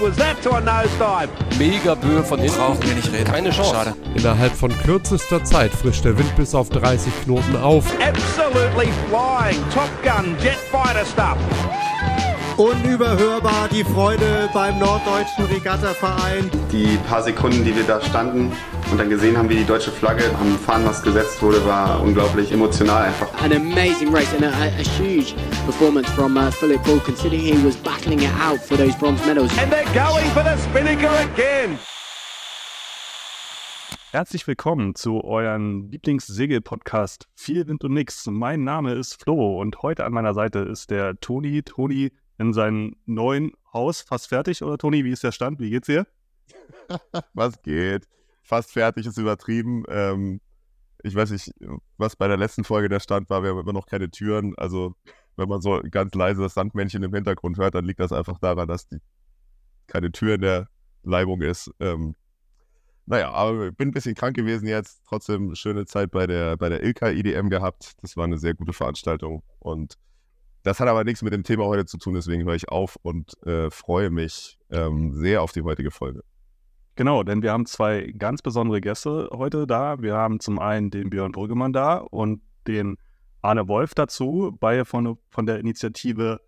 was that to a nosedive? Mega Böe von hinten. Brauchen wir nicht reden. Keine Chance. Schade. Innerhalb von kürzester Zeit frischt der Wind bis auf 30 Knoten auf. Absolutely flying. Top Gun, jet fighter stuff. Unüberhörbar die Freude beim Norddeutschen Regattaverein. Die paar Sekunden, die wir da standen und dann gesehen haben, wie die deutsche Flagge am Fahnenmast gesetzt wurde, war unglaublich emotional einfach. An amazing race and a, a, huge performance from uh, Philip Bull, considering he was battling it out for those bronze medals. And they're going for the Spinnaker again. Herzlich willkommen zu eurem Lieblings-Segel-Podcast Viel Wind und Nix. Mein Name ist Flo und heute an meiner Seite ist der Toni. Toni in seinem neuen Haus fast fertig, oder Toni? Wie ist der Stand? Wie geht's dir? was geht? Fast fertig ist übertrieben. Ähm, ich weiß nicht, was bei der letzten Folge der Stand war. Wir haben immer noch keine Türen. Also, wenn man so ganz leise das Sandmännchen im Hintergrund hört, dann liegt das einfach daran, dass die keine Tür in der Leibung ist. Ähm, naja, aber ich bin ein bisschen krank gewesen jetzt. Trotzdem schöne Zeit bei der, bei der Ilka IDM gehabt. Das war eine sehr gute Veranstaltung. Und das hat aber nichts mit dem Thema heute zu tun, deswegen höre ich auf und äh, freue mich ähm, sehr auf die heutige Folge. Genau, denn wir haben zwei ganz besondere Gäste heute da. Wir haben zum einen den Björn Brüggemann da und den Arne Wolf dazu, beide von, von der Initiative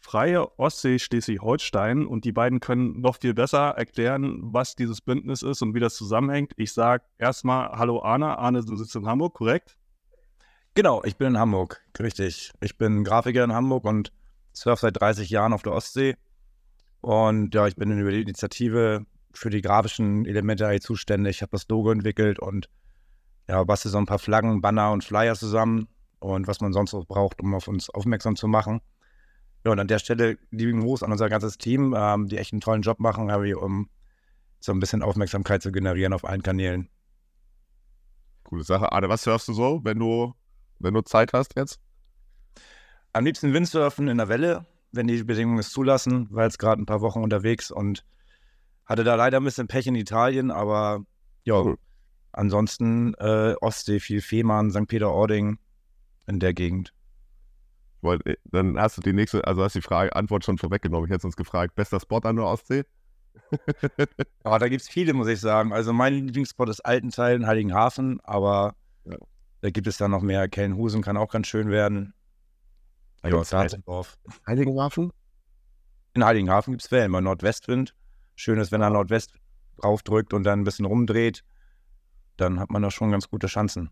Freie Ostsee Schleswig-Holstein. Und die beiden können noch viel besser erklären, was dieses Bündnis ist und wie das zusammenhängt. Ich sage erstmal Hallo Arne. Arne, du sitzt in Hamburg, korrekt? Genau, ich bin in Hamburg, richtig. Ich bin Grafiker in Hamburg und surfe seit 30 Jahren auf der Ostsee. Und ja, ich bin über die Initiative für die grafischen Elemente zuständig. Ich habe das Logo entwickelt und ja, bastel so ein paar Flaggen, Banner und Flyer zusammen und was man sonst noch braucht, um auf uns aufmerksam zu machen. Ja, und an der Stelle lieben Gruß an unser ganzes Team, ähm, die echt einen tollen Job machen, Harry, um so ein bisschen Aufmerksamkeit zu generieren auf allen Kanälen. Coole Sache. Arne, was surfst du so, wenn du wenn du Zeit hast jetzt? Am liebsten Windsurfen in der Welle, wenn die Bedingungen es zulassen, war jetzt gerade ein paar Wochen unterwegs und hatte da leider ein bisschen Pech in Italien, aber ja, cool. ansonsten äh, Ostsee, viel Fehmarn, St. Peter-Ording in der Gegend. Äh, dann hast du die nächste, also hast die Frage, Antwort schon vorweggenommen. Ich hätte uns gefragt, bester Spot an der Ostsee? ja, da gibt es viele, muss ich sagen. Also mein Lieblingsspot ist Altenteil in Heiligenhafen, aber ja. Da gibt es dann noch mehr. Kellenhusen kann auch ganz schön werden. Ja, Heiligenhafen? In Heiligenhafen gibt es Wellen bei Nordwestwind. Schön ist, wenn er Nordwest draufdrückt und dann ein bisschen rumdreht, dann hat man da schon ganz gute Chancen.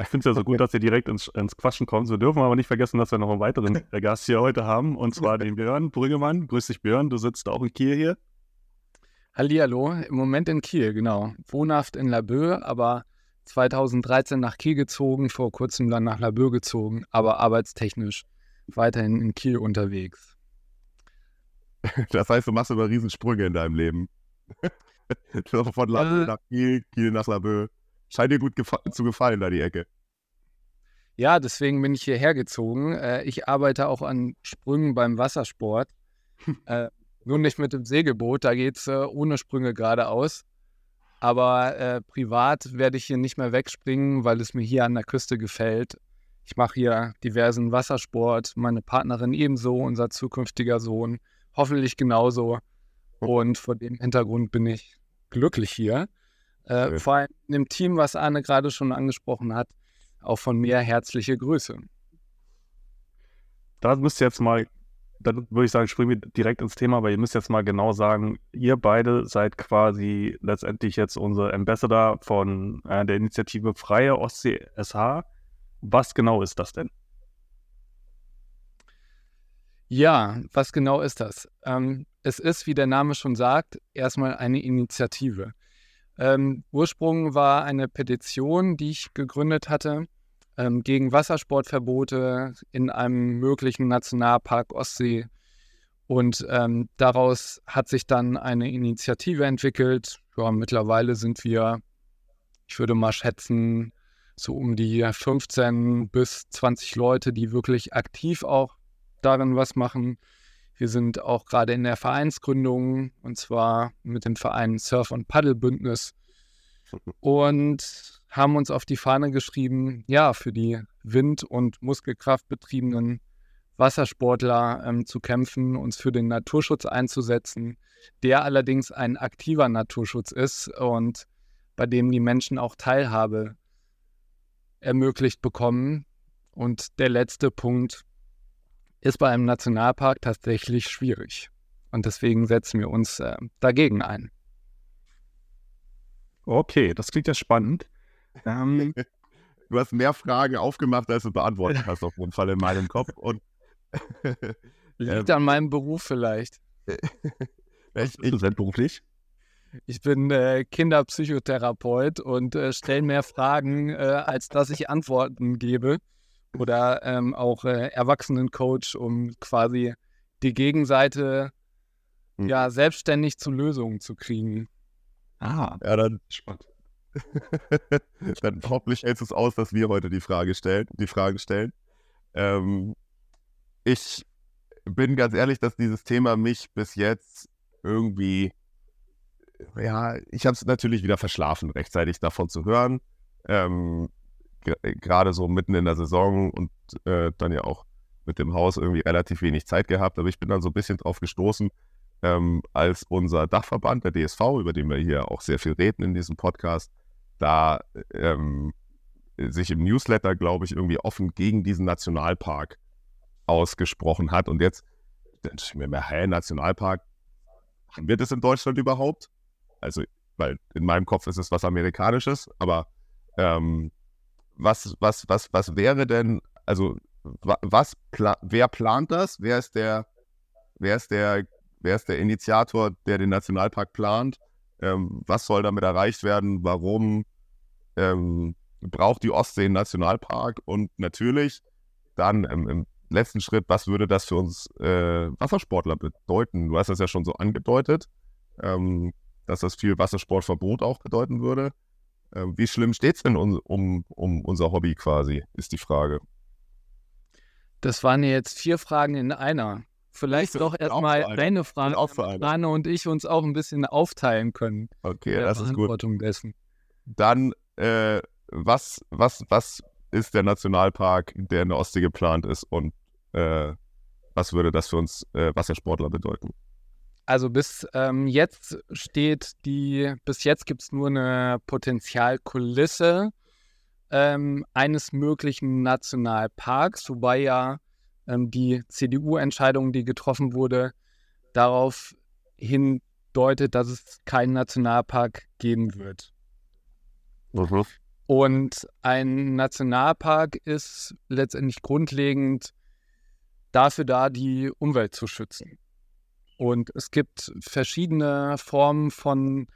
Ich finde es ja so gut, dass ihr direkt ins, ins Quatschen kommt. Wir dürfen aber nicht vergessen, dass wir noch einen weiteren Gast hier heute haben, und zwar den Björn Brüggemann. Grüß dich, Björn. Du sitzt auch in Kiel hier. Hallihallo, im Moment in Kiel, genau. Wohnhaft in Laboe, aber 2013 nach Kiel gezogen, vor kurzem dann nach Laboe gezogen, aber arbeitstechnisch weiterhin in Kiel unterwegs. Das heißt, du machst immer Riesensprünge in deinem Leben. Von Laboe äh, nach Kiel, Kiel nach Laboe. Scheint dir gut gefa zu gefallen, da die Ecke. Ja, deswegen bin ich hierher gezogen. Äh, ich arbeite auch an Sprüngen beim Wassersport. äh, nur nicht mit dem Segelboot, da geht es äh, ohne Sprünge geradeaus. Aber äh, privat werde ich hier nicht mehr wegspringen, weil es mir hier an der Küste gefällt. Ich mache hier diversen Wassersport, meine Partnerin ebenso, unser zukünftiger Sohn hoffentlich genauso. Und vor dem Hintergrund bin ich glücklich hier. Äh, vor allem im Team, was Arne gerade schon angesprochen hat, auch von mir herzliche Grüße. Da müsst ihr jetzt mal dann würde ich sagen, springen wir direkt ins Thema, weil ihr müsst jetzt mal genau sagen, ihr beide seid quasi letztendlich jetzt unsere Ambassador von äh, der Initiative Freie Ostsee SH. Was genau ist das denn? Ja, was genau ist das? Ähm, es ist, wie der Name schon sagt, erstmal eine Initiative. Ähm, Ursprung war eine Petition, die ich gegründet hatte, ähm, gegen Wassersportverbote in einem möglichen Nationalpark Ostsee. Und ähm, daraus hat sich dann eine Initiative entwickelt. Ja, mittlerweile sind wir, ich würde mal schätzen, so um die 15 bis 20 Leute, die wirklich aktiv auch darin was machen. Wir sind auch gerade in der Vereinsgründung und zwar mit dem Verein Surf- und Paddelbündnis und haben uns auf die Fahne geschrieben, ja, für die Wind- und Muskelkraft betriebenen Wassersportler ähm, zu kämpfen, uns für den Naturschutz einzusetzen, der allerdings ein aktiver Naturschutz ist und bei dem die Menschen auch Teilhabe ermöglicht bekommen. Und der letzte Punkt ist bei einem Nationalpark tatsächlich schwierig. Und deswegen setzen wir uns äh, dagegen ein. Okay, das klingt ja spannend. Ähm, du hast mehr Fragen aufgemacht, als du beantwortet hast, auf jeden Fall in meinem Kopf. Und Liegt an meinem Beruf vielleicht. Was bist du denn beruflich? Ich bin äh, Kinderpsychotherapeut und äh, stelle mehr Fragen, äh, als dass ich Antworten gebe. Oder ähm, auch äh, Erwachsenencoach, um quasi die Gegenseite Hm. ja selbstständig zu Lösungen zu kriegen. Ah, ja, dann, spannend. dann hoffentlich hältst du es aus, dass wir heute die Frage stellen, die Fragen stellen. Ähm, ich bin ganz ehrlich, dass dieses Thema mich bis jetzt irgendwie, ja, ich habe es natürlich wieder verschlafen, rechtzeitig davon zu hören. Ähm, ge- Gerade so mitten in der Saison und äh, dann ja auch mit dem Haus irgendwie relativ wenig Zeit gehabt. Aber ich bin dann so ein bisschen drauf gestoßen, ähm, als unser Dachverband, der DSV, über den wir hier auch sehr viel reden in diesem Podcast, da ähm, sich im Newsletter, glaube ich, irgendwie offen gegen diesen Nationalpark ausgesprochen hat. Und jetzt denke ich mir, hä, Nationalpark, haben wir das in Deutschland überhaupt? Also, weil in meinem Kopf ist es was Amerikanisches, aber ähm, was, was, was, was wäre denn, also wa- was pla wer plant das? Wer ist der, wer ist der, wer ist der Initiator, der den Nationalpark plant? Ähm, was soll damit erreicht werden? Warum ähm, braucht die Ostsee einen Nationalpark? Und natürlich dann im, im letzten Schritt, was würde das für uns äh, Wassersportler bedeuten? Du hast das ja schon so angedeutet, ähm, dass das viel Wassersportverbot auch bedeuten würde. Ähm, wie schlimm steht es denn um, um, um unser Hobby quasi, ist die Frage. Das waren jetzt vier Fragen in einer. Vielleicht doch erstmal deine Frage, Rane und ich uns auch ein bisschen aufteilen können. Okay, das ist gut. Dessen. Dann, äh, was, was, was ist der Nationalpark, der in der Ostsee geplant ist und äh, was würde das für uns äh, Wassersportler bedeuten? Also bis ähm, jetzt steht die, bis jetzt gibt es nur eine Potenzialkulisse ähm, eines möglichen Nationalparks, wobei ja die CDU-Entscheidung, die getroffen wurde, darauf hindeutet, dass es keinen Nationalpark geben wird. Und ein Nationalpark ist letztendlich grundlegend dafür da, die Umwelt zu schützen. Und es gibt verschiedene Formen von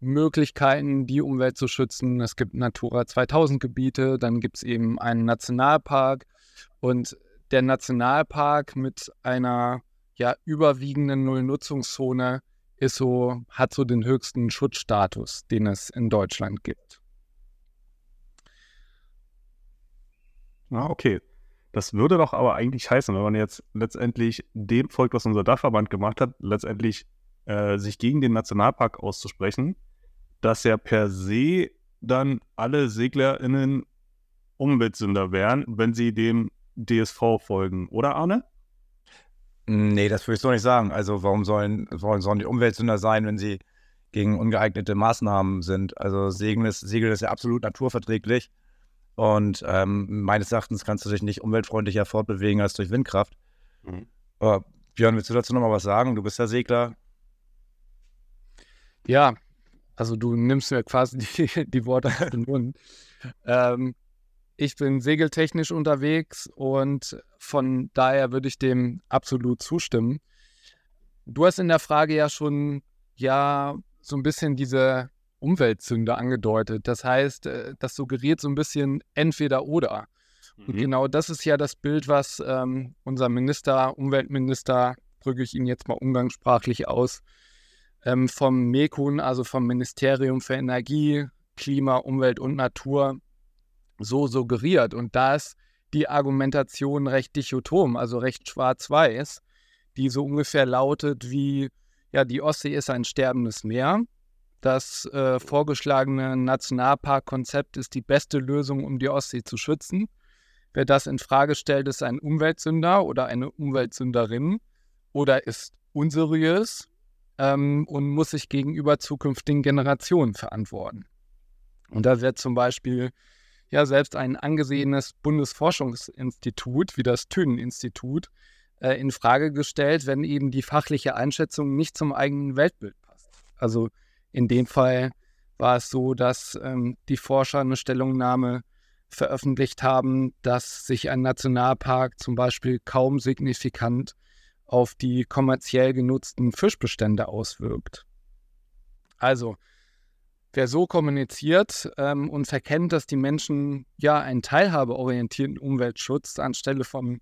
Möglichkeiten, die Umwelt zu schützen. Es gibt Natura 2000 Gebiete, dann gibt es eben einen Nationalpark. Und der Nationalpark mit einer ja, überwiegenden Nullnutzungszone ist so, hat so den höchsten Schutzstatus, den es in Deutschland gibt. Ah, okay. Das würde doch aber eigentlich heißen, wenn man jetzt letztendlich dem folgt, was unser Dachverband gemacht hat, letztendlich äh, sich gegen den Nationalpark auszusprechen, dass ja per se dann alle SeglerInnen Umweltsünder wären, wenn sie dem DSV folgen, oder Arne? Nee, das würde ich so nicht sagen. Also warum sollen, warum sollen die Umweltsünder sein, wenn sie gegen ungeeignete Maßnahmen sind? Also Segeln ist, Segeln ist ja absolut naturverträglich. Und ähm, meines Erachtens kannst du dich nicht umweltfreundlicher fortbewegen als durch Windkraft. Mhm. Aber Björn, willst du dazu nochmal was sagen? Du bist ja Segler. Ja, also du nimmst mir quasi die, die Worte aus dem Mund. Ähm, ich bin segeltechnisch unterwegs und von daher würde ich dem absolut zustimmen. Du hast in der Frage ja schon ja so ein bisschen diese Umweltsünde angedeutet. Das heißt, äh, das suggeriert so ein bisschen entweder oder. Und genau das ist ja das Bild, was ähm, unser Minister, Umweltminister, drücke ich ihn jetzt mal umgangssprachlich aus, ähm, vom MEKUN, also vom Ministerium für Energie, Klima, Umwelt und Natur, so suggeriert. Und da ist die Argumentation recht dichotom, also recht schwarz-weiß, die so ungefähr lautet wie, ja, die Ostsee ist ein sterbendes Meer. Das äh, vorgeschlagene Nationalparkkonzept ist die beste Lösung, um die Ostsee zu schützen. Wer das in Frage stellt, ist ein Umweltsünder oder eine Umweltsünderin oder ist unseriös ähm, und muss sich gegenüber zukünftigen Generationen verantworten. Und da wird zum Beispiel ja selbst ein angesehenes Bundesforschungsinstitut wie das Thünen-Institut äh, in Frage gestellt, wenn eben die fachliche Einschätzung nicht zum eigenen Weltbild passt. Also in dem Fall war es so, dass ähm, die Forscher eine Stellungnahme veröffentlicht haben, dass sich ein Nationalpark zum Beispiel kaum signifikant auf die kommerziell genutzten Fischbestände auswirkt. Also, wer so kommuniziert ähm, und verkennt, dass die Menschen ja einen teilhabeorientierten Umweltschutz anstelle von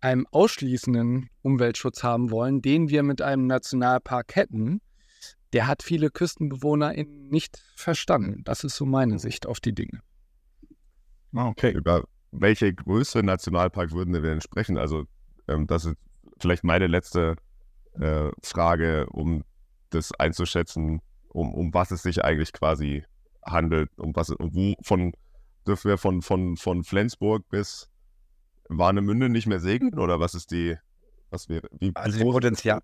einem ausschließenden Umweltschutz haben wollen, den wir mit einem Nationalpark hätten, der hat viele Küstenbewohner nicht verstanden. Das ist so meine Sicht auf die Dinge. Ah, okay. Über welche Größe Nationalpark würden wir denn sprechen? Also, ähm, das ist vielleicht meine letzte äh, Frage, um das einzuschätzen, um, um was es sich eigentlich quasi handelt, um was und wo von dürfen wir von, von, von Flensburg bis Warnemünde nicht mehr segeln oder was ist die, was wäre, wie, Also die, Potenzial,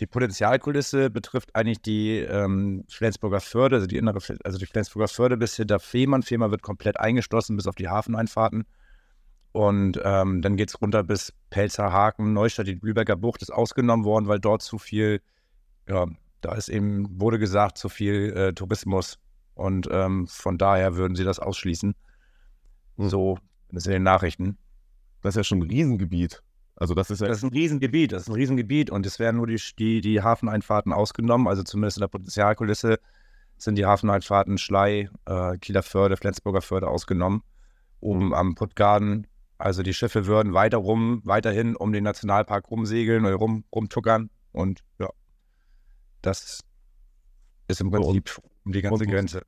die Potenzialkulisse betrifft eigentlich die ähm, Flensburger Förde, also die innere, also die Flensburger Förde bis hinter Fehmarn. Fehmarn wird komplett eingeschlossen bis auf die Hafeneinfahrten. Und ähm, dann geht es runter bis Pelzer Haken, Neustadt, die Lübecker Bucht ist ausgenommen worden, weil dort zu viel, ja, da ist eben, wurde gesagt, zu viel äh, Tourismus. Und ähm, von daher würden sie das ausschließen. Hm. So, das in den Nachrichten. Das ist ja schon ein Riesengebiet. Also das ist ja. Das ist ein Riesengebiet, das ist ein Riesengebiet und es werden nur die, die, die Hafeneinfahrten ausgenommen, also zumindest in der Potenzialkulisse sind die Hafeneinfahrten Schlei, äh, Kieler Förde, Flensburger Förde ausgenommen. Oben am Puttgarden, also die Schiffe würden weiter rum, weiterhin um den Nationalpark rumsegeln oder rum, rumtuckern und ja, das ist im Prinzip und, um die ganze Grenze.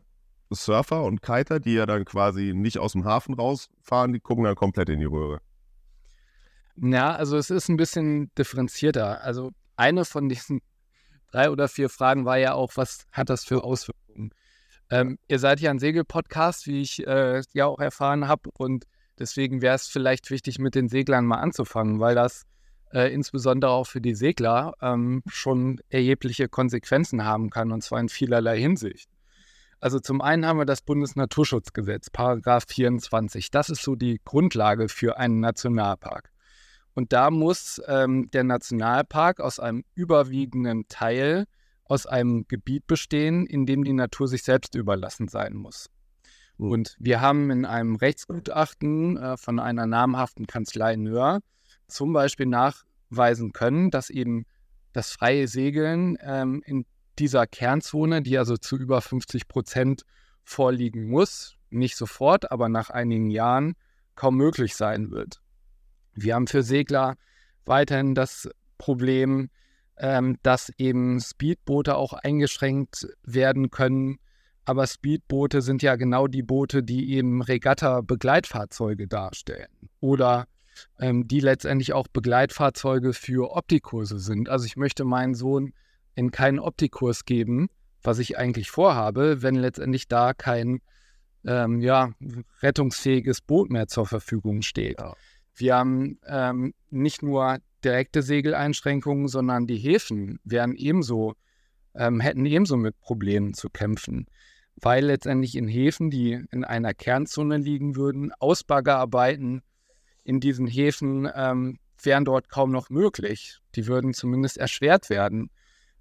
Surfer und Kiter, die ja dann quasi nicht aus dem Hafen rausfahren, die gucken dann komplett in die Röhre. Ja, also es ist ein bisschen differenzierter. Also eine von diesen drei oder vier Fragen war ja auch, was hat das für Auswirkungen? Ähm, ihr seid ja ein Segelpodcast, wie ich äh, ja auch erfahren habe, und deswegen wäre es vielleicht wichtig, mit den Seglern mal anzufangen, weil das äh, insbesondere auch für die Segler ähm, schon erhebliche Konsequenzen haben kann, und zwar in vielerlei Hinsicht. Also zum einen haben wir das Bundesnaturschutzgesetz, Paragraph 24. Das ist so die Grundlage für einen Nationalpark. Und da muss ähm, der Nationalpark aus einem überwiegenden Teil aus einem Gebiet bestehen, in dem die Natur sich selbst überlassen sein muss. Mhm. Und wir haben in einem Rechtsgutachten äh, von einer namhaften Kanzlei Nöhr zum Beispiel nachweisen können, dass eben das freie Segeln ähm, in dieser Kernzone, die also zu über 50 Prozent vorliegen muss, nicht sofort, aber nach einigen Jahren kaum möglich sein wird. Wir haben für Segler weiterhin das Problem, ähm, dass eben Speedboote auch eingeschränkt werden können. Aber Speedboote sind ja genau die Boote, die eben Regatta-Begleitfahrzeuge darstellen oder ähm, die letztendlich auch Begleitfahrzeuge für Optikkurse sind. Also ich möchte meinen Sohn in keinen Optikkurs geben, was ich eigentlich vorhabe, wenn letztendlich da kein ähm, ja, rettungsfähiges Boot mehr zur Verfügung steht. Ja. Wir haben ähm, nicht nur direkte Segeleinschränkungen, sondern die Häfen werden ebenso, ähm, hätten ebenso mit Problemen zu kämpfen, weil letztendlich in Häfen, die in einer Kernzone liegen würden, Ausbaggerarbeiten in diesen Häfen ähm, wären dort kaum noch möglich. Die würden zumindest erschwert werden.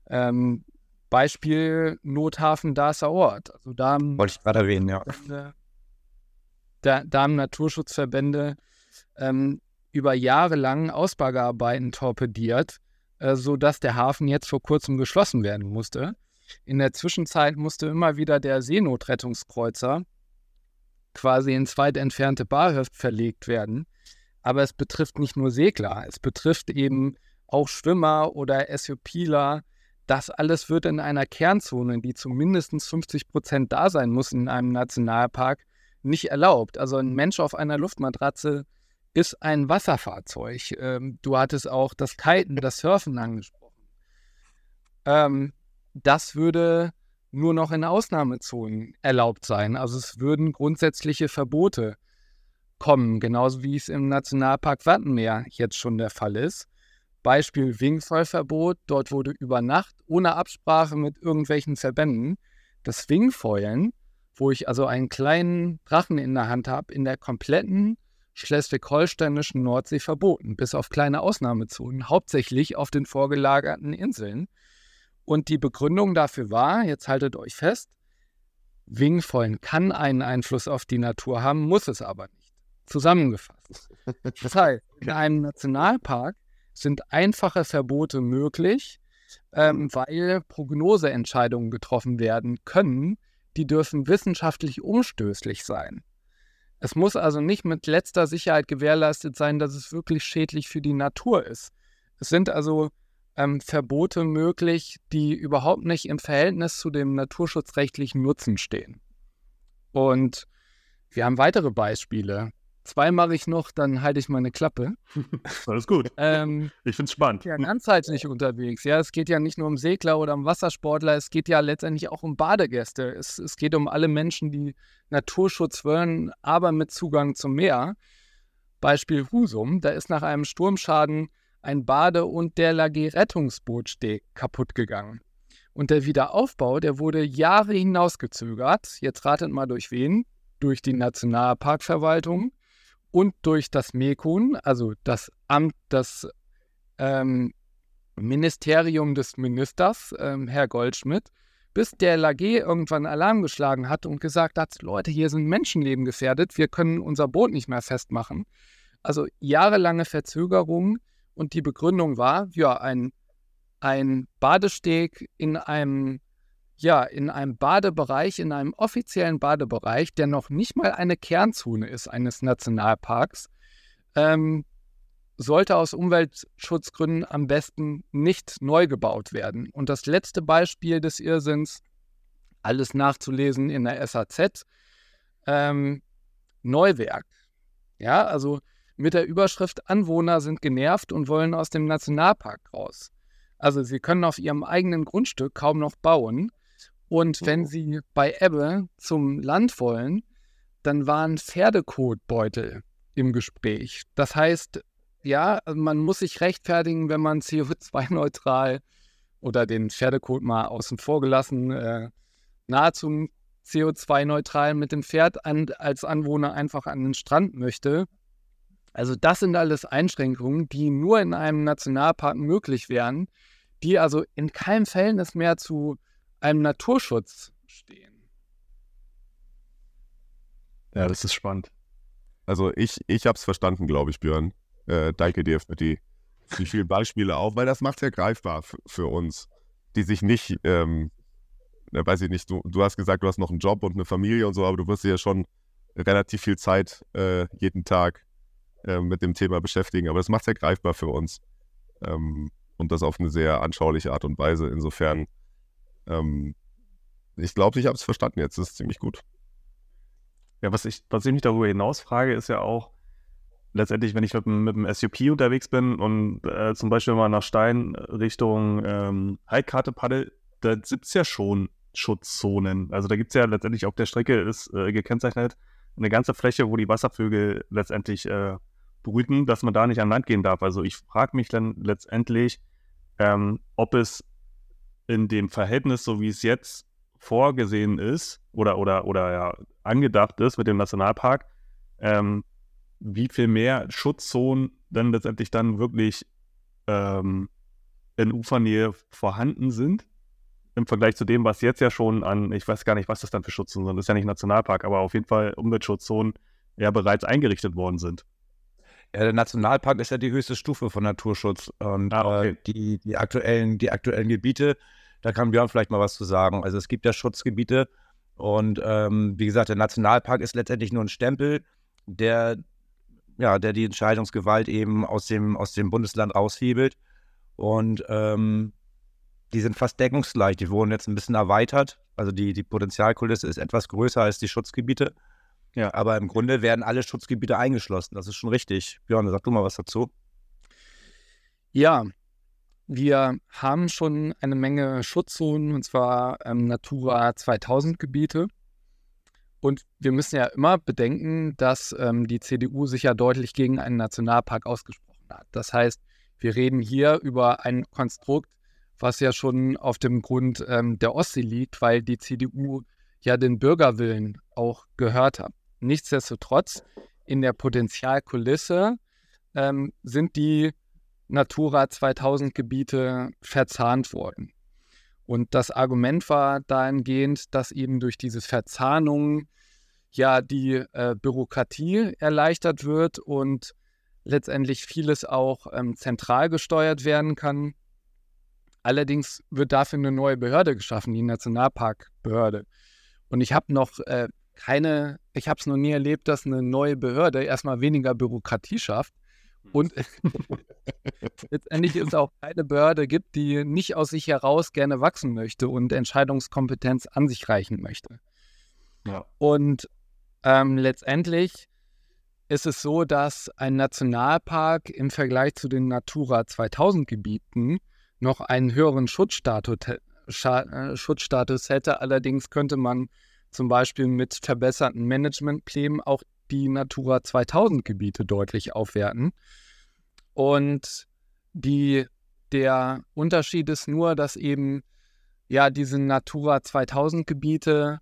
Ähm, Beispiel Nothafen Darßer Ort. Also da Wollte ich gerade erwähnen, ja. Da, da haben Naturschutzverbände ähm, über Jahre lang Ausbaggerarbeiten torpediert, äh, sodass der Hafen jetzt vor kurzem geschlossen werden musste. In der Zwischenzeit musste immer wieder der Seenotrettungskreuzer quasi ins weit entfernte Barhöft verlegt werden. Aber es betrifft nicht nur Segler, es betrifft eben auch Schwimmer oder SUPler. Das alles wird in einer Kernzone, die zu mindestens 50 Prozent da sein muss in einem Nationalpark, nicht erlaubt. Also ein Mensch auf einer Luftmatratze ist ein Wasserfahrzeug. Ähm, du hattest auch das Kiten, das Surfen angesprochen. Ähm, das würde nur noch in Ausnahmezonen erlaubt sein. Also es würden grundsätzliche Verbote kommen, genauso wie es im Nationalpark Wattenmeer jetzt schon der Fall ist. Beispiel Wingfoilverbot. Dort wurde über Nacht ohne Absprache mit irgendwelchen Verbänden das Wingfoilen, wo ich also einen kleinen Drachen in der Hand habe, in der kompletten schleswig-holsteinischen Nordsee verboten, bis auf kleine Ausnahmezonen, hauptsächlich auf den vorgelagerten Inseln. Und die Begründung dafür war, jetzt haltet euch fest, Wingfoilen kann einen Einfluss auf die Natur haben, muss es aber nicht. Zusammengefasst. Das heißt, in einem Nationalpark sind einfache Verbote möglich, ähm, weil Prognoseentscheidungen getroffen werden können, die dürfen wissenschaftlich umstößlich sein. Es muss also nicht mit letzter Sicherheit gewährleistet sein, dass es wirklich schädlich für die Natur ist. Es sind also ähm, Verbote möglich, die überhaupt nicht im Verhältnis zu dem naturschutzrechtlichen Nutzen stehen. Und wir haben weitere Beispiele. Zwei mache ich noch, dann halte ich meine Klappe. Alles gut. Ähm, ich finde es spannend. Ja, ganzheitlich unterwegs. Ja, es geht ja nicht nur um Segler oder um Wassersportler, es geht ja letztendlich auch um Badegäste. Es, es geht um alle Menschen, die Naturschutz wollen, aber mit Zugang zum Meer. Beispiel Husum, da ist nach einem Sturmschaden ein Bade- und der Lagé-Rettungsbootsteg kaputt gegangen. Und der Wiederaufbau, der wurde Jahre hinausgezögert. Jetzt ratet mal durch wen? Durch die Nationalparkverwaltung und durch das MEKUN, also das Amt, das ähm, Ministerium des Ministers, ähm, Herr Goldschmidt, bis der LAG irgendwann Alarm geschlagen hat und gesagt hat, Leute, hier sind Menschenleben gefährdet, wir können unser Boot nicht mehr festmachen. Also jahrelange Verzögerung und die Begründung war, ja, ein, ein Badesteg in einem ja, in einem Badebereich, in einem offiziellen Badebereich, der noch nicht mal eine Kernzone ist eines Nationalparks, ähm, sollte aus Umweltschutzgründen am besten nicht neu gebaut werden. Und das letzte Beispiel des Irrsinns, alles nachzulesen in der SAZ, ähm, Neuwerk. Ja, also mit der Überschrift Anwohner sind genervt und wollen aus dem Nationalpark raus. Also sie können auf ihrem eigenen Grundstück kaum noch bauen. Und wenn sie bei Ebbe zum Land wollen, dann waren Pferdekotbeutel im Gespräch. Das heißt, ja, man muss sich rechtfertigen, wenn man CO2-neutral oder den Pferdekot mal außen vor gelassen, äh, nahezu CO2-neutral mit dem Pferd an, als Anwohner einfach an den Strand möchte. Also das sind alles Einschränkungen, die nur in einem Nationalpark möglich wären, die also in keinem Verhältnis mehr zu einem Naturschutz stehen. Ja, das ist spannend. Also ich, ich habe es verstanden, glaube ich, Björn. Äh, danke dir für die, die vielen Beispiele auch, weil das macht es ja greifbar für uns, die sich nicht, ähm, weiß ich nicht, du, du hast gesagt, du hast noch einen Job und eine Familie und so, aber du wirst ja schon relativ viel Zeit äh, jeden Tag äh, mit dem Thema beschäftigen. Aber das macht es ja greifbar für uns. Ähm, und das auf eine sehr anschauliche Art und Weise. Insofern ähm, ich glaube, ich habe es verstanden jetzt. Das ist ziemlich gut. Ja, was ich, was ich mich darüber hinaus frage, ist ja auch, letztendlich, wenn ich mit, mit dem SUP unterwegs bin und äh, zum Beispiel mal nach Stein Richtung ähm, Heidkarte paddel, da gibt es ja schon Schutzzonen. Also da gibt es ja letztendlich auf der Strecke ist äh, gekennzeichnet eine ganze Fläche, wo die Wasservögel letztendlich äh, brüten, dass man da nicht an Land gehen darf. Also ich frage mich dann letztendlich, ähm, ob es in dem Verhältnis, so wie es jetzt vorgesehen ist oder, oder, oder ja, angedacht ist mit dem Nationalpark, ähm, wie viel mehr Schutzzonen dann letztendlich dann wirklich ähm, in Ufernähe vorhanden sind im Vergleich zu dem, was jetzt ja schon an, ich weiß gar nicht, was das dann für Schutzzonen sind, das ist ja nicht Nationalpark, aber auf jeden Fall Umweltschutzzonen ja bereits eingerichtet worden sind. Ja, der Nationalpark ist ja die höchste Stufe von Naturschutz und ah, okay. äh, die, die, aktuellen, die aktuellen Gebiete da kann Björn vielleicht mal was zu sagen. Also es gibt ja Schutzgebiete und ähm, wie gesagt, der Nationalpark ist letztendlich nur ein Stempel, der, ja, der die Entscheidungsgewalt eben aus dem, aus dem Bundesland raushebelt. Und ähm, die sind fast deckungsgleich. Die wurden jetzt ein bisschen erweitert. Also die, die Potenzialkulisse ist etwas größer als die Schutzgebiete. Ja. Aber im Grunde werden alle Schutzgebiete eingeschlossen. Das ist schon richtig. Björn, sag du mal was dazu. Ja, wir haben schon eine Menge Schutzzonen, und zwar ähm, Natura 2000 Gebiete. Und wir müssen ja immer bedenken, dass ähm, die CDU sich ja deutlich gegen einen Nationalpark ausgesprochen hat. Das heißt, wir reden hier über ein Konstrukt, was ja schon auf dem Grund ähm, der Ostsee liegt, weil die CDU ja den Bürgerwillen auch gehört hat. Nichtsdestotrotz, in der Potenzialkulisse ähm, sind die Natura 2000 Gebiete verzahnt worden. Und das Argument war dahingehend, dass eben durch diese Verzahnung ja die äh, Bürokratie erleichtert wird und letztendlich vieles auch ähm, zentral gesteuert werden kann. Allerdings wird dafür eine neue Behörde geschaffen, die Nationalparkbehörde. Und ich habe noch äh, keine, ich habe es noch nie erlebt, dass eine neue Behörde erstmal weniger Bürokratie schafft, und letztendlich es auch keine Behörde gibt, die nicht aus sich heraus gerne wachsen möchte und Entscheidungskompetenz an sich reichen möchte. Ja. Und ähm, letztendlich ist es so, dass ein Nationalpark im Vergleich zu den Natura 2000 Gebieten noch einen höheren Schutzstatus, äh, Schutzstatus hätte. Allerdings könnte man zum Beispiel mit verbesserten Managementplänen auch die Natura 2000 Gebiete deutlich aufwerten. Und die, der Unterschied ist nur, dass eben ja diese Natura 2000 Gebiete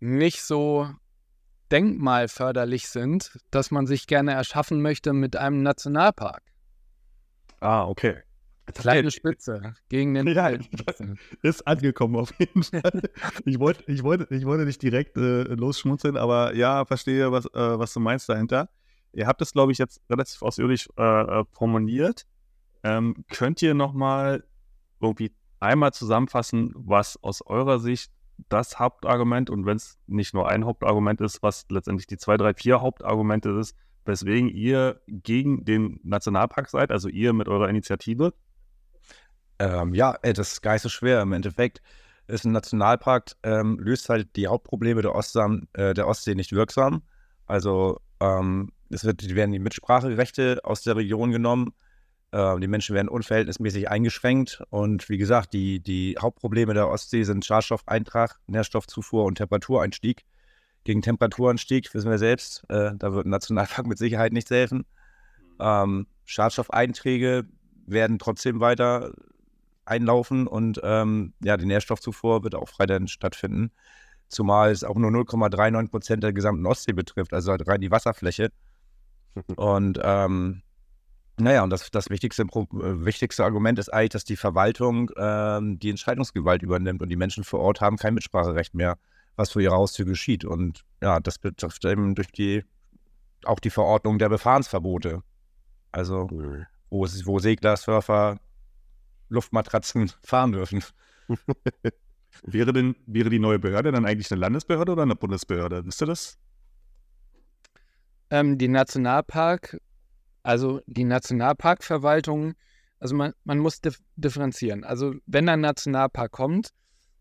nicht so denkmalförderlich sind, dass man sich gerne erschaffen möchte mit einem Nationalpark. Ah, okay. Kleine Spitze gegen den. Ja, ist angekommen auf jeden Fall. Ich wollte ich wollt, ich wollt nicht direkt äh, losschmutzeln, aber ja, verstehe, was, äh, was du meinst dahinter. Ihr habt es, glaube ich, jetzt relativ ausführlich äh, äh, formuliert. Ähm, könnt ihr nochmal irgendwie einmal zusammenfassen, was aus eurer Sicht das Hauptargument und wenn es nicht nur ein Hauptargument ist, was letztendlich die zwei, drei, vier Hauptargumente ist, weswegen ihr gegen den Nationalpark seid, also ihr mit eurer Initiative? Ähm, ja, das ist gar nicht so schwer. Im Endeffekt ist ein Nationalpark, ähm, löst halt die Hauptprobleme der, Ostsam, äh, der Ostsee nicht wirksam. Also ähm, es wird, werden die Mitspracherechte aus der Region genommen. Äh, die Menschen werden unverhältnismäßig eingeschränkt. Und wie gesagt, die, die Hauptprobleme der Ostsee sind Schadstoffeintrag, Nährstoffzufuhr und Temperatureinstieg. Gegen Temperaturanstieg wissen wir selbst, äh, da wird ein Nationalpark mit Sicherheit nichts helfen. Ähm, Schadstoffeinträge werden trotzdem weiter einlaufen und ähm, ja, die Nährstoffzufuhr wird auch weiterhin stattfinden. Zumal es auch nur 0,39 Prozent der gesamten Ostsee betrifft, also halt rein die Wasserfläche. Und ähm, naja, und das, das wichtigste, äh, wichtigste Argument ist eigentlich, dass die Verwaltung ähm, die Entscheidungsgewalt übernimmt und die Menschen vor Ort haben kein Mitspracherecht mehr, was für ihre Haustür geschieht. Und ja, das betrifft eben durch die auch die Verordnung der Befahrensverbote. Also, wo, wo Segler, Surfer, Luftmatratzen fahren dürfen. wäre denn, wäre die neue Behörde dann eigentlich eine Landesbehörde oder eine Bundesbehörde? Wisst ihr das? Ähm, die Nationalpark, also die Nationalparkverwaltung, also man, man muss dif differenzieren. Also wenn ein Nationalpark kommt,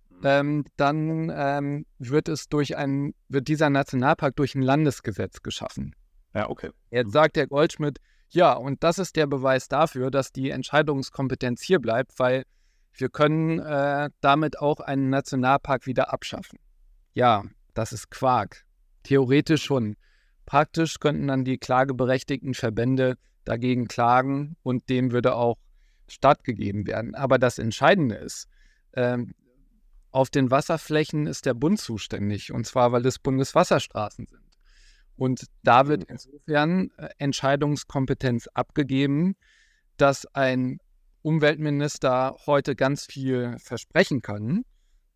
mhm. ähm, dann ähm, wird es durch ein, wird dieser Nationalpark durch ein Landesgesetz geschaffen. Ja, okay. Jetzt sagt der Goldschmidt, ja, und das ist der Beweis dafür, dass die Entscheidungskompetenz hier bleibt, weil wir können äh, damit auch einen Nationalpark wieder abschaffen. Ja, das ist Quark. Theoretisch schon. Praktisch könnten dann die klageberechtigten Verbände dagegen klagen und dem würde auch stattgegeben werden. Aber das Entscheidende ist, ähm, auf den Wasserflächen ist der Bund zuständig und zwar, weil es Bundeswasserstraßen sind. Und da wird insofern äh, Entscheidungskompetenz abgegeben, dass ein Umweltminister heute ganz viel versprechen kann.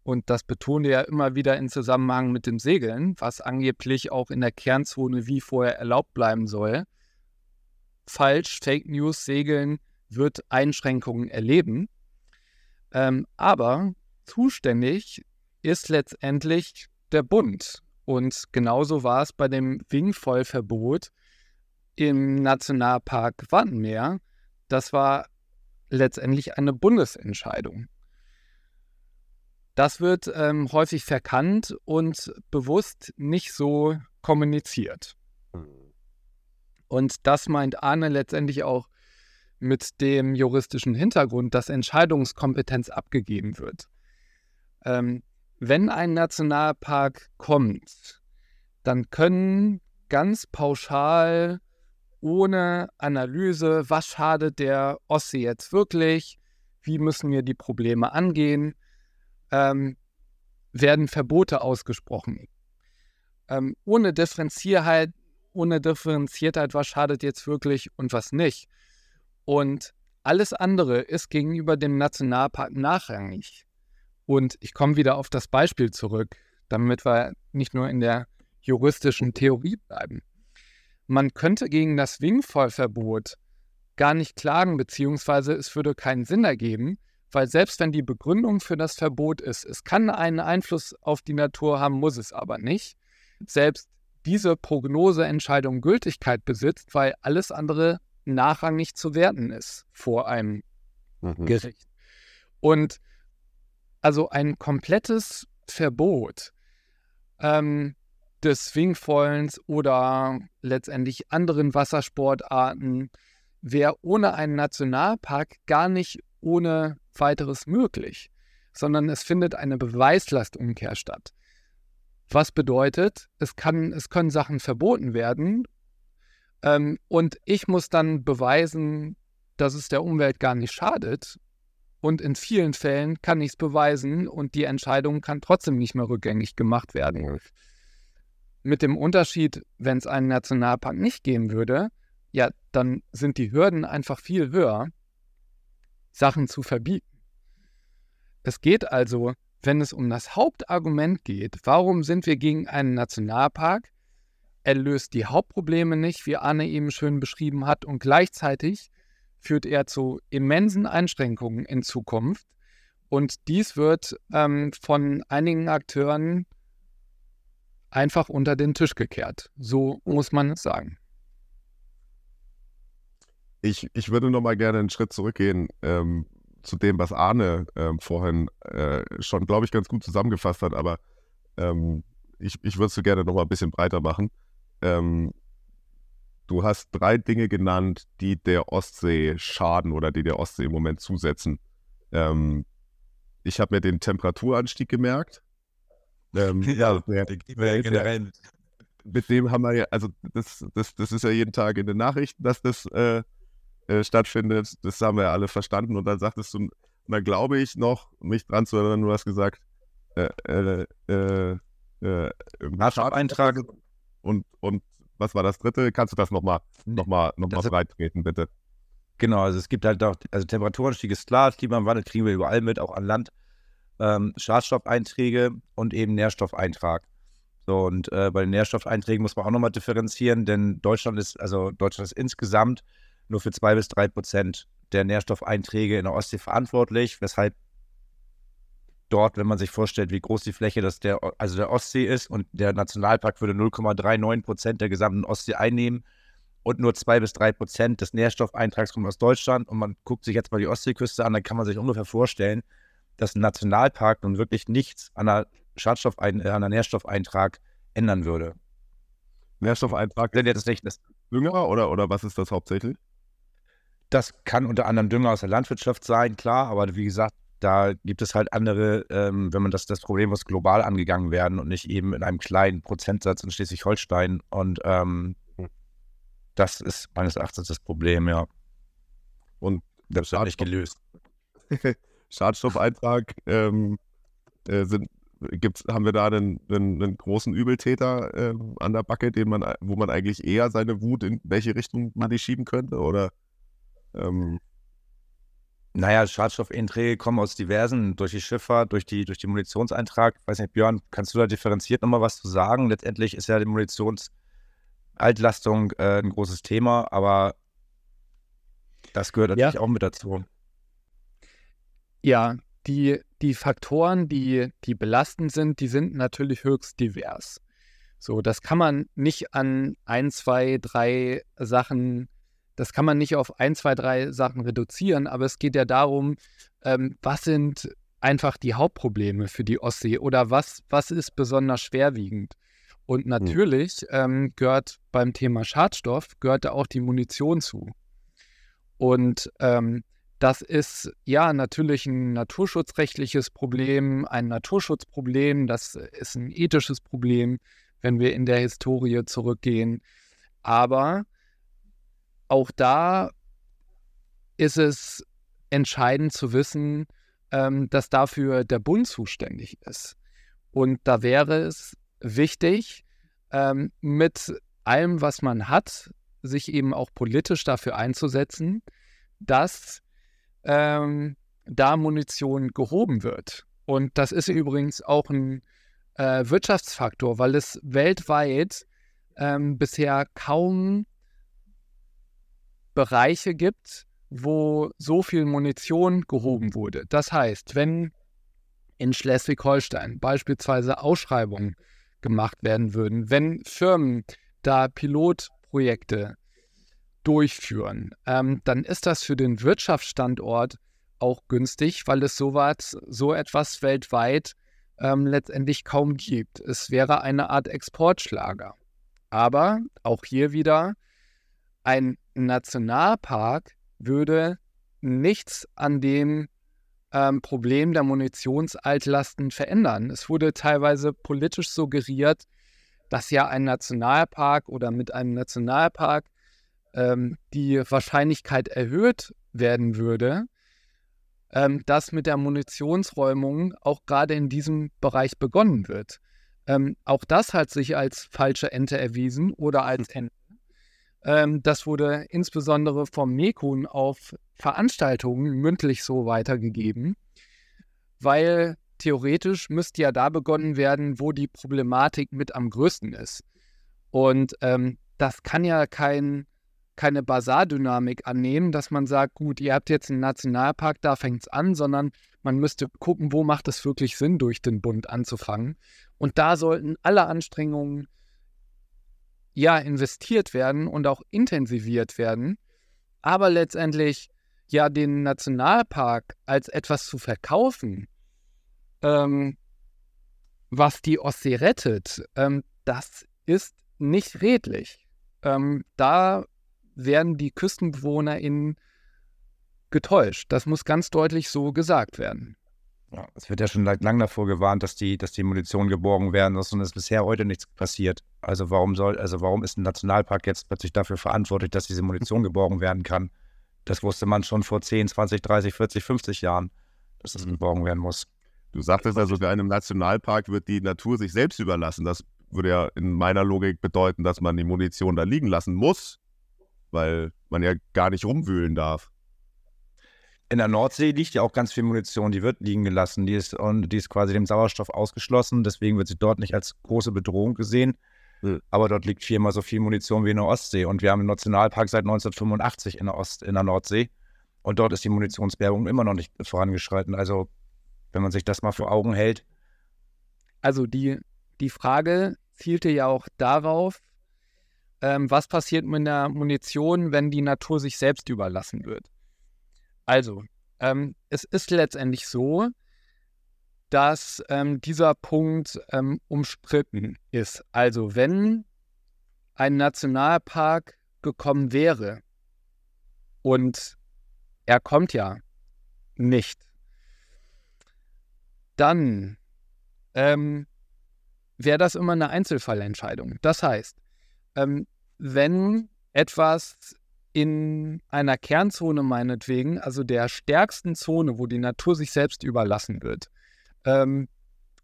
Und das betont er immer wieder in Zusammenhang mit dem Segeln, was angeblich auch in der Kernzone wie vorher erlaubt bleiben soll. Falsch, Fake News, Segeln wird Einschränkungen erleben. Ähm, aber zuständig ist letztendlich der Bund. Und genauso war es bei dem Wingfoil-Verbot im Nationalpark Wattenmeer. Das war letztendlich eine Bundesentscheidung. Das wird ähm, häufig verkannt und bewusst nicht so kommuniziert. Und das meint Arne letztendlich auch mit dem juristischen Hintergrund, dass Entscheidungskompetenz abgegeben wird. Ähm, wenn ein Nationalpark kommt, dann können ganz pauschal ohne Analyse, was schadet der Ostsee jetzt wirklich, wie müssen wir die Probleme angehen, ähm, werden Verbote ausgesprochen. Ähm, ohne Differenziertheit, ohne Differenziertheit, was schadet jetzt wirklich und was nicht. Und alles andere ist gegenüber dem Nationalpark nachrangig. Und ich komme wieder auf das Beispiel zurück, damit wir nicht nur in der juristischen Theorie bleiben. Man könnte gegen das Wingfoil-Verbot gar nicht klagen, beziehungsweise es würde keinen Sinn ergeben, weil selbst wenn die Begründung für das Verbot ist, es kann einen Einfluss auf die Natur haben, muss es aber nicht, selbst diese Prognoseentscheidung Gültigkeit besitzt, weil alles andere nachrangig zu werten ist vor einem mhm. Gericht. Und also ein komplettes Verbot ähm, des Swingfollens oder letztendlich anderen Wassersportarten wäre ohne einen Nationalpark gar nicht ohne weiteres möglich, sondern es findet eine Beweislastumkehr statt. Was bedeutet, es, kann, es können Sachen verboten werden ähm, und ich muss dann beweisen, dass es der Umwelt gar nicht schadet. Und in vielen Fällen kann ich es beweisen und die Entscheidung kann trotzdem nicht mehr rückgängig gemacht werden. Mit dem Unterschied, wenn es einen Nationalpark nicht geben würde, ja, dann sind die Hürden einfach viel höher, Sachen zu verbieten. Es geht also, wenn es um das Hauptargument geht, warum sind wir gegen einen Nationalpark, er löst die Hauptprobleme nicht, wie Anne eben schön beschrieben hat, und gleichzeitig führt er zu immensen Einschränkungen in Zukunft. Und dies wird ähm, von einigen Akteuren einfach unter den Tisch gekehrt. So muss man es sagen. Ich, ich würde noch mal gerne einen Schritt zurückgehen ähm, zu dem, was Arne ähm, vorhin äh, schon, glaube ich, ganz gut zusammengefasst hat. Aber ähm, ich, ich würde es so gerne noch mal ein bisschen breiter machen. Du hast drei Dinge genannt, die der Ostsee schaden oder die der Ostsee im Moment zusetzen. Ähm, ich habe mir den Temperaturanstieg gemerkt. Ähm, ja, der, der, generell mit. Mit dem haben wir ja, also das, das, das ist ja jeden Tag in den Nachrichten, dass das äh, äh, stattfindet. Das haben wir ja alle verstanden. Und dann sagtest du, dann glaube ich noch, mich dran zu erinnern, du hast gesagt, äh, äh, äh, äh Eintrag. Und, und was war das dritte? Kannst du das nochmal noch mal, noch mal breit treten, bitte? Genau, also es gibt halt auch, also Temperaturanstieg ist klar, Klimawandel kriegen wir überall mit, auch an Land. Ähm, Schadstoffeinträge und eben Nährstoffeintrag. So, und äh, bei den Nährstoffeinträgen muss man auch nochmal differenzieren, denn Deutschland ist, also Deutschland ist insgesamt nur für zwei bis drei Prozent der Nährstoffeinträge in der Ostsee verantwortlich, weshalb dort, wenn man sich vorstellt, wie groß die Fläche das der, also der Ostsee ist und der Nationalpark würde 0,39 Prozent der gesamten Ostsee einnehmen und nur zwei bis drei Prozent des Nährstoffeintrags kommt aus Deutschland und man guckt sich jetzt mal die Ostseeküste an, dann kann man sich ungefähr vorstellen, dass ein Nationalpark nun wirklich nichts an der Schadstoffein, äh, an der Nährstoffeintrag ändern würde. Nährstoffeintrag? Denn jetzt nicht das Dünger oder, oder was ist das hauptsächlich? Das kann unter anderem Dünger aus der Landwirtschaft sein, klar, aber wie gesagt, da gibt es halt andere, ähm, wenn man das, das Problem muss global angegangen werden und nicht eben in einem kleinen Prozentsatz in Schleswig-Holstein. Und ähm, das ist meines Erachtens das Problem, ja. Und das wird nicht gelöst. Schadstoffeintrag, ähm, äh, sind, gibt's, haben wir da einen, einen, einen großen Übeltäter äh, an der Backe, den man, wo man eigentlich eher seine Wut in welche Richtung man die schieben könnte? Oder ähm, naja, Schadstoffeinträge kommen aus diversen, durch die Schifffahrt, durch die, durch die Munitionseintrag. Ich weiß nicht, Björn, kannst du da differenziert nochmal was zu sagen? Letztendlich ist ja die Munitionsaltlastung äh, ein großes Thema, aber das gehört natürlich ja. auch mit dazu. Ja, die, die Faktoren, die, die belastend sind, die sind natürlich höchst divers. So, das kann man nicht an ein, zwei, drei Sachen das kann man nicht auf ein, zwei, drei Sachen reduzieren, aber es geht ja darum, ähm, was sind einfach die Hauptprobleme für die Ostsee oder was, was ist besonders schwerwiegend. Und hm. natürlich ähm, gehört beim Thema Schadstoff, gehört da auch die Munition zu. Und ähm, Das ist ja natürlich ein naturschutzrechtliches Problem, ein Naturschutzproblem, das ist ein ethisches Problem, wenn wir in der Historie zurückgehen. Aber auch da ist es entscheidend zu wissen, ähm, dass dafür der Bund zuständig ist. Und da wäre es wichtig, ähm, mit allem, was man hat, sich eben auch politisch dafür einzusetzen, dass ähm, da Munition gehoben wird. Und das ist übrigens auch ein äh, Wirtschaftsfaktor, weil es weltweit ähm, bisher kaum Bereiche gibt, wo so viel Munition gehoben wurde. Das heißt, wenn in Schleswig-Holstein beispielsweise Ausschreibungen gemacht werden würden, wenn Firmen da Pilotprojekte durchführen, ähm, dann ist das für den Wirtschaftsstandort auch günstig, weil es sowas, so etwas weltweit ähm, letztendlich kaum gibt. Es wäre eine Art Exportschlager. Aber auch hier wieder, ein Nationalpark würde nichts an dem ähm, Problem der Munitionsaltlasten verändern. Es wurde teilweise politisch suggeriert, dass ja ein Nationalpark oder mit einem Nationalpark ähm, die Wahrscheinlichkeit erhöht werden würde, ähm, dass mit der Munitionsräumung auch gerade in diesem Bereich begonnen wird. Ähm, auch das hat sich als falsche Ente erwiesen oder als Ente. Ähm, das wurde insbesondere vom Mekun auf Veranstaltungen mündlich so weitergegeben, weil theoretisch müsste ja da begonnen werden, wo die Problematik mit am größten ist. Und ähm, das kann ja kein keine Basardynamik annehmen, dass man sagt, gut, ihr habt jetzt einen Nationalpark, da fängt es an, sondern man müsste gucken, wo macht es wirklich Sinn, durch den Bund anzufangen. Und da sollten alle Anstrengungen ja investiert werden und auch intensiviert werden. Aber letztendlich ja den Nationalpark als etwas zu verkaufen, ähm, was die Ostsee rettet, ähm, das ist nicht redlich. Ähm, da werden die KüstenbewohnerInnen getäuscht. Das muss ganz deutlich so gesagt werden. Ja, es wird ja schon lange davor gewarnt, dass die, dass die Munition geborgen werden muss und es ist bisher heute nichts passiert. Also warum soll, also warum ist ein Nationalpark jetzt plötzlich dafür verantwortlich, dass diese Munition geborgen werden kann? Das wusste man schon vor 10, 20, 30, 40, 50 Jahren, dass das mhm. geborgen werden muss. Du sagtest also, bei einem Nationalpark wird die Natur sich selbst überlassen. Das würde ja in meiner Logik bedeuten, dass man die Munition da liegen lassen muss, weil man ja gar nicht rumwühlen darf. In der Nordsee liegt ja auch ganz viel Munition, die wird liegen gelassen. Die ist, und die ist quasi dem Sauerstoff ausgeschlossen, deswegen wird sie dort nicht als große Bedrohung gesehen. Mhm. Aber dort liegt viermal so viel Munition wie in der Ostsee. Und wir haben einen Nationalpark seit 1985 in der, Ost, in der Nordsee. Und dort ist die Munitionsbergung immer noch nicht vorangeschritten. Also, wenn man sich das mal vor Augen hält. Also, die, die Frage zielte ja auch darauf, ähm, was passiert mit der Munition, wenn die Natur sich selbst überlassen wird. Also, ähm, es ist letztendlich so, dass ähm, dieser Punkt ähm, umstritten ist. Also, wenn ein Nationalpark gekommen wäre und er kommt ja nicht, dann ähm, wäre das immer eine Einzelfallentscheidung. Das heißt, ähm, wenn etwas in einer Kernzone meinetwegen, also der stärksten Zone, wo die Natur sich selbst überlassen wird, ähm,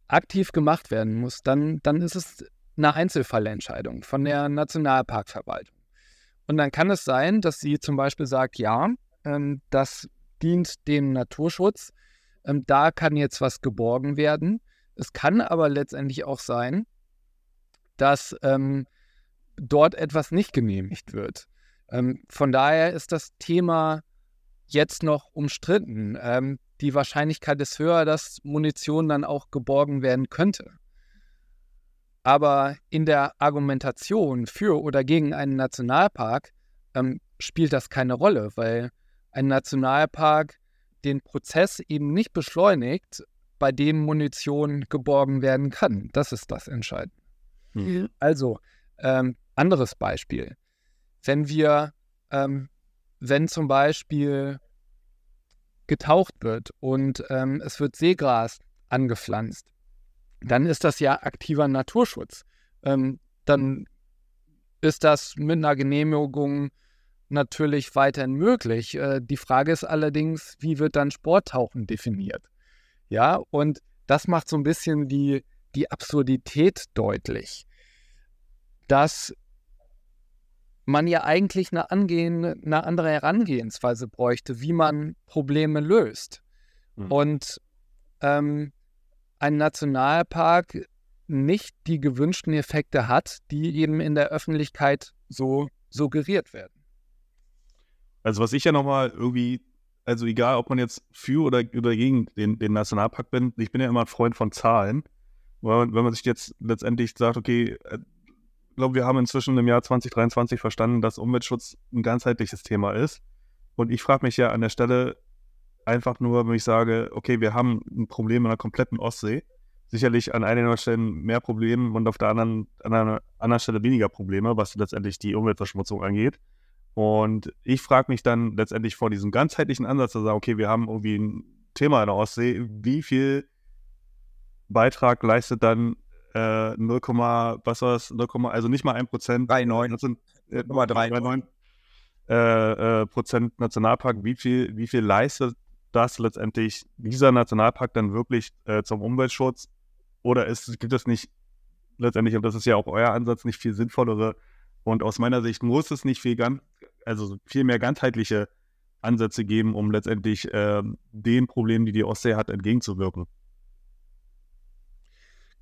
aktiv gemacht werden muss, dann, dann ist es eine Einzelfallentscheidung von der Nationalparkverwaltung. Und dann kann es sein, dass sie zum Beispiel sagt, ja, ähm, das dient dem Naturschutz, ähm, da kann jetzt was geborgen werden. Es kann aber letztendlich auch sein, dass ähm, dort etwas nicht genehmigt wird. Ähm, von daher ist das Thema jetzt noch umstritten. Ähm, die Wahrscheinlichkeit ist höher, dass Munition dann auch geborgen werden könnte. Aber in der Argumentation für oder gegen einen Nationalpark ähm, spielt das keine Rolle, weil ein Nationalpark den Prozess eben nicht beschleunigt, bei dem Munition geborgen werden kann. Das ist das Entscheidende. Mhm. Also, ähm, anderes Beispiel. Wenn wir, ähm, wenn zum Beispiel getaucht wird und ähm, es wird Seegras angepflanzt, dann ist das ja aktiver Naturschutz. Ähm, dann ist das mit einer Genehmigung natürlich weiterhin möglich. Äh, die Frage ist allerdings, wie wird dann Sporttauchen definiert? Ja, und das macht so ein bisschen die, die Absurdität deutlich, dass man ja eigentlich eine, angehen, eine andere Herangehensweise bräuchte, wie man Probleme löst. Mhm. Und ähm, ein Nationalpark nicht die gewünschten Effekte hat, die eben in der Öffentlichkeit so suggeriert werden. Also was ich ja nochmal irgendwie, also egal, ob man jetzt für oder, oder gegen den, den Nationalpark bin, ich bin ja immer ein Freund von Zahlen. Wenn man sich jetzt letztendlich sagt, okay, äh, glaube, wir haben inzwischen im Jahr 2023 verstanden, dass Umweltschutz ein ganzheitliches Thema ist. Und ich frage mich ja an der Stelle einfach nur, wenn ich sage, okay, wir haben ein Problem in der kompletten Ostsee. Sicherlich an einiger Stelle mehr Probleme und auf der anderen, an einer anderen Stelle weniger Probleme, was letztendlich die Umweltverschmutzung angeht. Und ich frage mich dann letztendlich vor diesem ganzheitlichen Ansatz zu sagen, okay, wir haben irgendwie ein Thema in der Ostsee, wie viel Beitrag leistet dann äh, 0, was war das? 0, also nicht mal 1 Prozent. 3,9. Äh, 3,9 äh, äh, Prozent Nationalpark. Wie viel, wie viel leistet das letztendlich dieser Nationalpark dann wirklich äh, zum Umweltschutz? Oder ist, gibt es nicht letztendlich, und das ist ja auch euer Ansatz, nicht viel sinnvollere und aus meiner Sicht muss es nicht viel, ganz, also viel mehr ganzheitliche Ansätze geben, um letztendlich äh, den Problemen, die die Ostsee hat, entgegenzuwirken.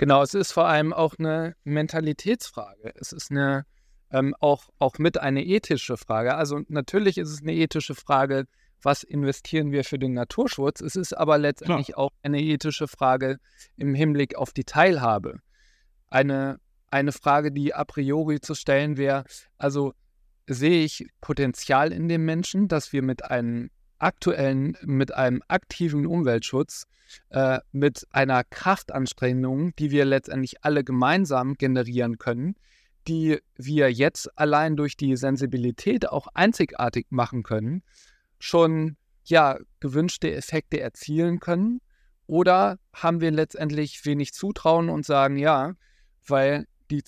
Genau, es ist vor allem auch eine Mentalitätsfrage. Es ist eine ähm, auch, auch mit eine ethische Frage. Also natürlich ist es eine ethische Frage, was investieren wir für den Naturschutz. Es ist aber letztendlich Klar. auch eine ethische Frage im Hinblick auf die Teilhabe. Eine, eine Frage, die a priori zu stellen wäre, also sehe ich Potenzial in dem Menschen, dass wir mit einem aktuellen, mit einem aktiven Umweltschutz, äh, mit einer Kraftanstrengung, die wir letztendlich alle gemeinsam generieren können, die wir jetzt allein durch die Sensibilität auch einzigartig machen können, schon ja gewünschte Effekte erzielen können? Oder haben wir letztendlich wenig Zutrauen und sagen, ja, weil die,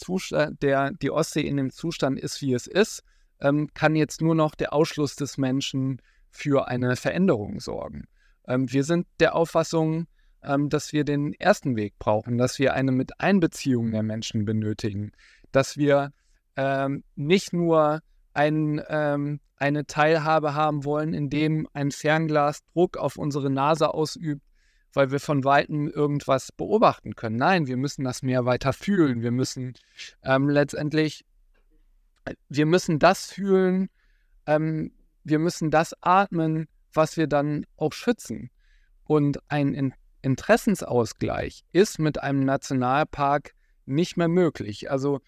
der, die Ostsee in dem Zustand ist, wie es ist, ähm, kann jetzt nur noch der Ausschluss des Menschen für eine Veränderung sorgen. Ähm, wir sind der Auffassung, ähm, dass wir den ersten Weg brauchen, dass wir eine Miteinbeziehung der Menschen benötigen, dass wir ähm, nicht nur ein, ähm, eine Teilhabe haben wollen, indem ein Fernglas Druck auf unsere Nase ausübt, weil wir von Weitem irgendwas beobachten können. Nein, wir müssen das Meer weiter fühlen. Wir müssen ähm, letztendlich, wir müssen das fühlen, ähm, wir müssen das atmen, was wir dann auch schützen. Und ein Interessensausgleich ist mit einem Nationalpark nicht mehr möglich. Also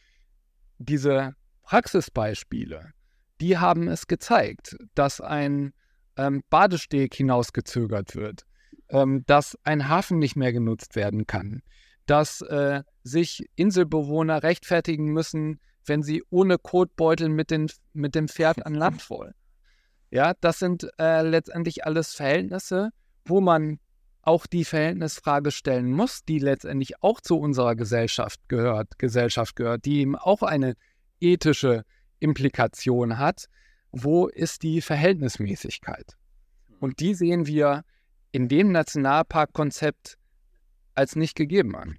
diese Praxisbeispiele, die haben es gezeigt, dass ein ähm, Badesteg hinausgezögert wird, ähm, dass ein Hafen nicht mehr genutzt werden kann, dass äh, sich Inselbewohner rechtfertigen müssen, wenn sie ohne Kotbeutel mit, den, mit dem Pferd an Land wollen. Ja, das sind äh, letztendlich alles Verhältnisse, wo man auch die Verhältnisfrage stellen muss, die letztendlich auch zu unserer Gesellschaft gehört, Gesellschaft gehört, die eben auch eine ethische Implikation hat. Wo ist die Verhältnismäßigkeit? Und die sehen wir in dem Nationalparkkonzept als nicht gegeben an.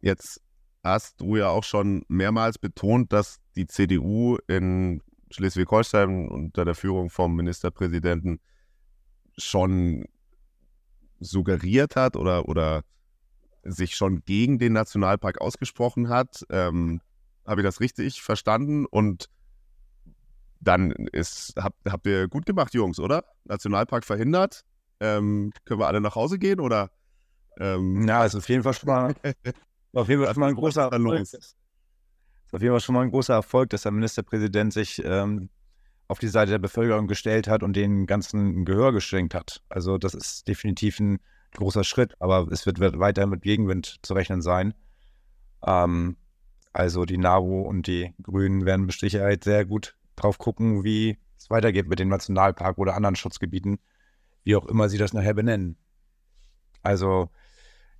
Jetzt hast du ja auch schon mehrmals betont, dass die CDU in Schleswig-Holstein unter der Führung vom Ministerpräsidenten schon suggeriert hat oder, oder sich schon gegen den Nationalpark ausgesprochen hat. Ähm, Habe ich das richtig verstanden? Und dann ist, habt, habt ihr gut gemacht, Jungs, oder? Nationalpark verhindert. Ähm, können wir alle nach Hause gehen oder? Ähm, ja, ist auf jeden Fall schon mal, auf jeden Fall schon mal ein großer Erfolg. Ist auf jeden Fall schon mal ein großer Erfolg, dass der Ministerpräsident sich ähm, auf die Seite der Bevölkerung gestellt hat und den ganzen Gehör geschenkt hat. Also das ist definitiv ein großer Schritt, aber es wird, weiter mit Gegenwind zu rechnen sein. Ähm, also die NABU und die Grünen werden mit Sicherheit sehr gut drauf gucken, wie es weitergeht mit dem Nationalpark oder anderen Schutzgebieten, wie auch immer sie das nachher benennen. Also,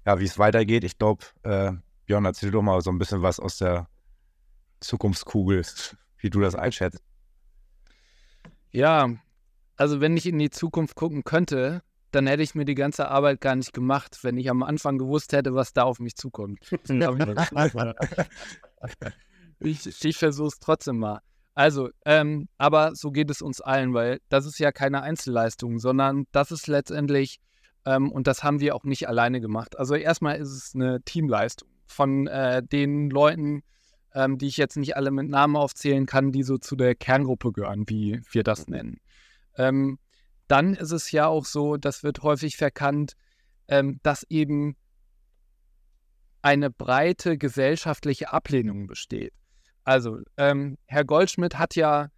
ja, wie es weitergeht, ich glaube, äh, Björn, erzähl doch mal so ein bisschen was aus der Zukunftskugel, wie du das einschätzt. Ja, also wenn ich in die Zukunft gucken könnte, dann hätte ich mir die ganze Arbeit gar nicht gemacht, wenn ich am Anfang gewusst hätte, was da auf mich zukommt. ich ich versuche es trotzdem mal. Also, ähm, aber so geht es uns allen, weil das ist ja keine Einzelleistung, sondern das ist letztendlich, ähm, und das haben wir auch nicht alleine gemacht. Also erstmal ist es eine Teamleistung von äh, den Leuten, ähm, die ich jetzt nicht alle mit Namen aufzählen kann, die so zu der Kerngruppe gehören, wie wir das nennen. Ähm, dann ist es ja auch so, das wird häufig verkannt, ähm, dass eben eine breite gesellschaftliche Ablehnung besteht. Also, ähm, Herr Goldschmidt hat ja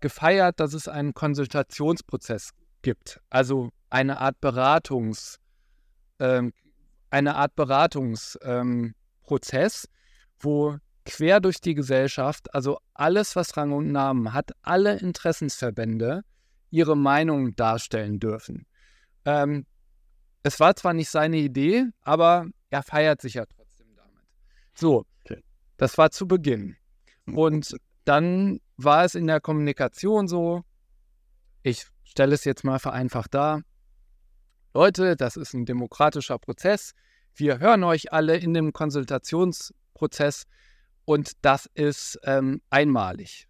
gefeiert, dass es einen Konsultationsprozess gibt, also eine Art Beratungs, ähm, eine Art Beratungsprozess, ähm, wo quer durch die Gesellschaft, also alles, was Rang und Namen hat, alle Interessensverbände ihre Meinung darstellen dürfen. Ähm, es war zwar nicht seine Idee, aber er feiert sich ja trotzdem damit. So, okay. das war zu Beginn. Und dann war es in der Kommunikation so, ich stelle es jetzt mal vereinfacht dar, Leute, das ist ein demokratischer Prozess, wir hören euch alle in dem Konsultationsprozess und das ist ähm, einmalig.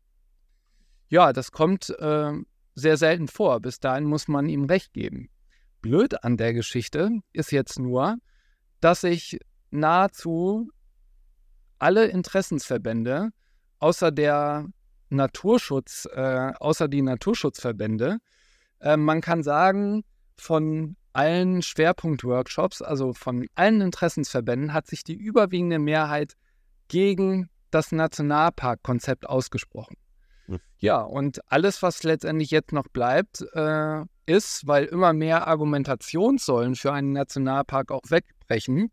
Ja, das kommt äh, sehr selten vor. Bis dahin muss man ihm recht geben. Blöd an der Geschichte ist jetzt nur, dass sich nahezu alle Interessensverbände außer der Naturschutz, äh, außer die Naturschutzverbände, äh, man kann sagen, von allen Schwerpunktworkshops, also von allen Interessensverbänden, hat sich die überwiegende Mehrheit gegen das Nationalparkkonzept ausgesprochen. Ja, und alles, was letztendlich jetzt noch bleibt, äh, ist, weil immer mehr Argumentationssäulen für einen Nationalpark auch wegbrechen,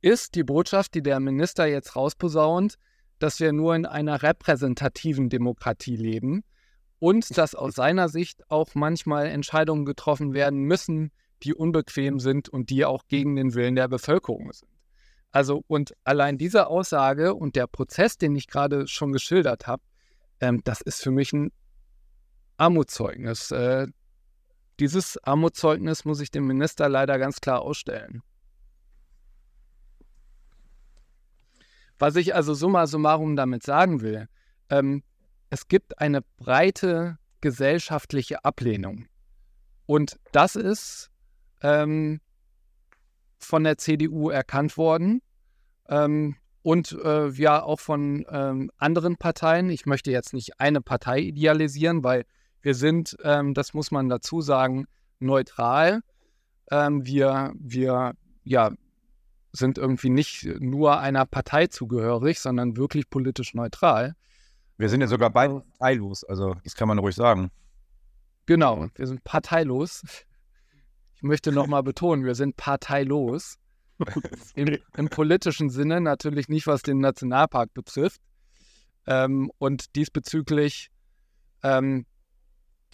ist die Botschaft, die der Minister jetzt rausposaunt, dass wir nur in einer repräsentativen Demokratie leben und dass aus seiner Sicht auch manchmal Entscheidungen getroffen werden müssen, die unbequem sind und die auch gegen den Willen der Bevölkerung sind. Also und allein diese Aussage und der Prozess, den ich gerade schon geschildert habe, ähm, das ist für mich ein Armutszeugnis. Äh, dieses Armutszeugnis muss ich dem Minister leider ganz klar ausstellen. Was ich also summa summarum damit sagen will, ähm, es gibt eine breite gesellschaftliche Ablehnung. Und das ist ähm, von der CDU erkannt worden. Ähm, und äh, ja auch von ähm, anderen Parteien. Ich möchte jetzt nicht eine Partei idealisieren, weil wir sind, ähm, das muss man dazu sagen, neutral. Ähm, wir, wir ja, sind irgendwie nicht nur einer Partei zugehörig, sondern wirklich politisch neutral. Wir sind ja sogar parteilos, also das kann man ruhig sagen. Genau, wir sind parteilos. Ich möchte nochmal betonen, wir sind parteilos. Im, Im, politischen Sinne natürlich nicht, was den Nationalpark betrifft. Ähm, und diesbezüglich ähm,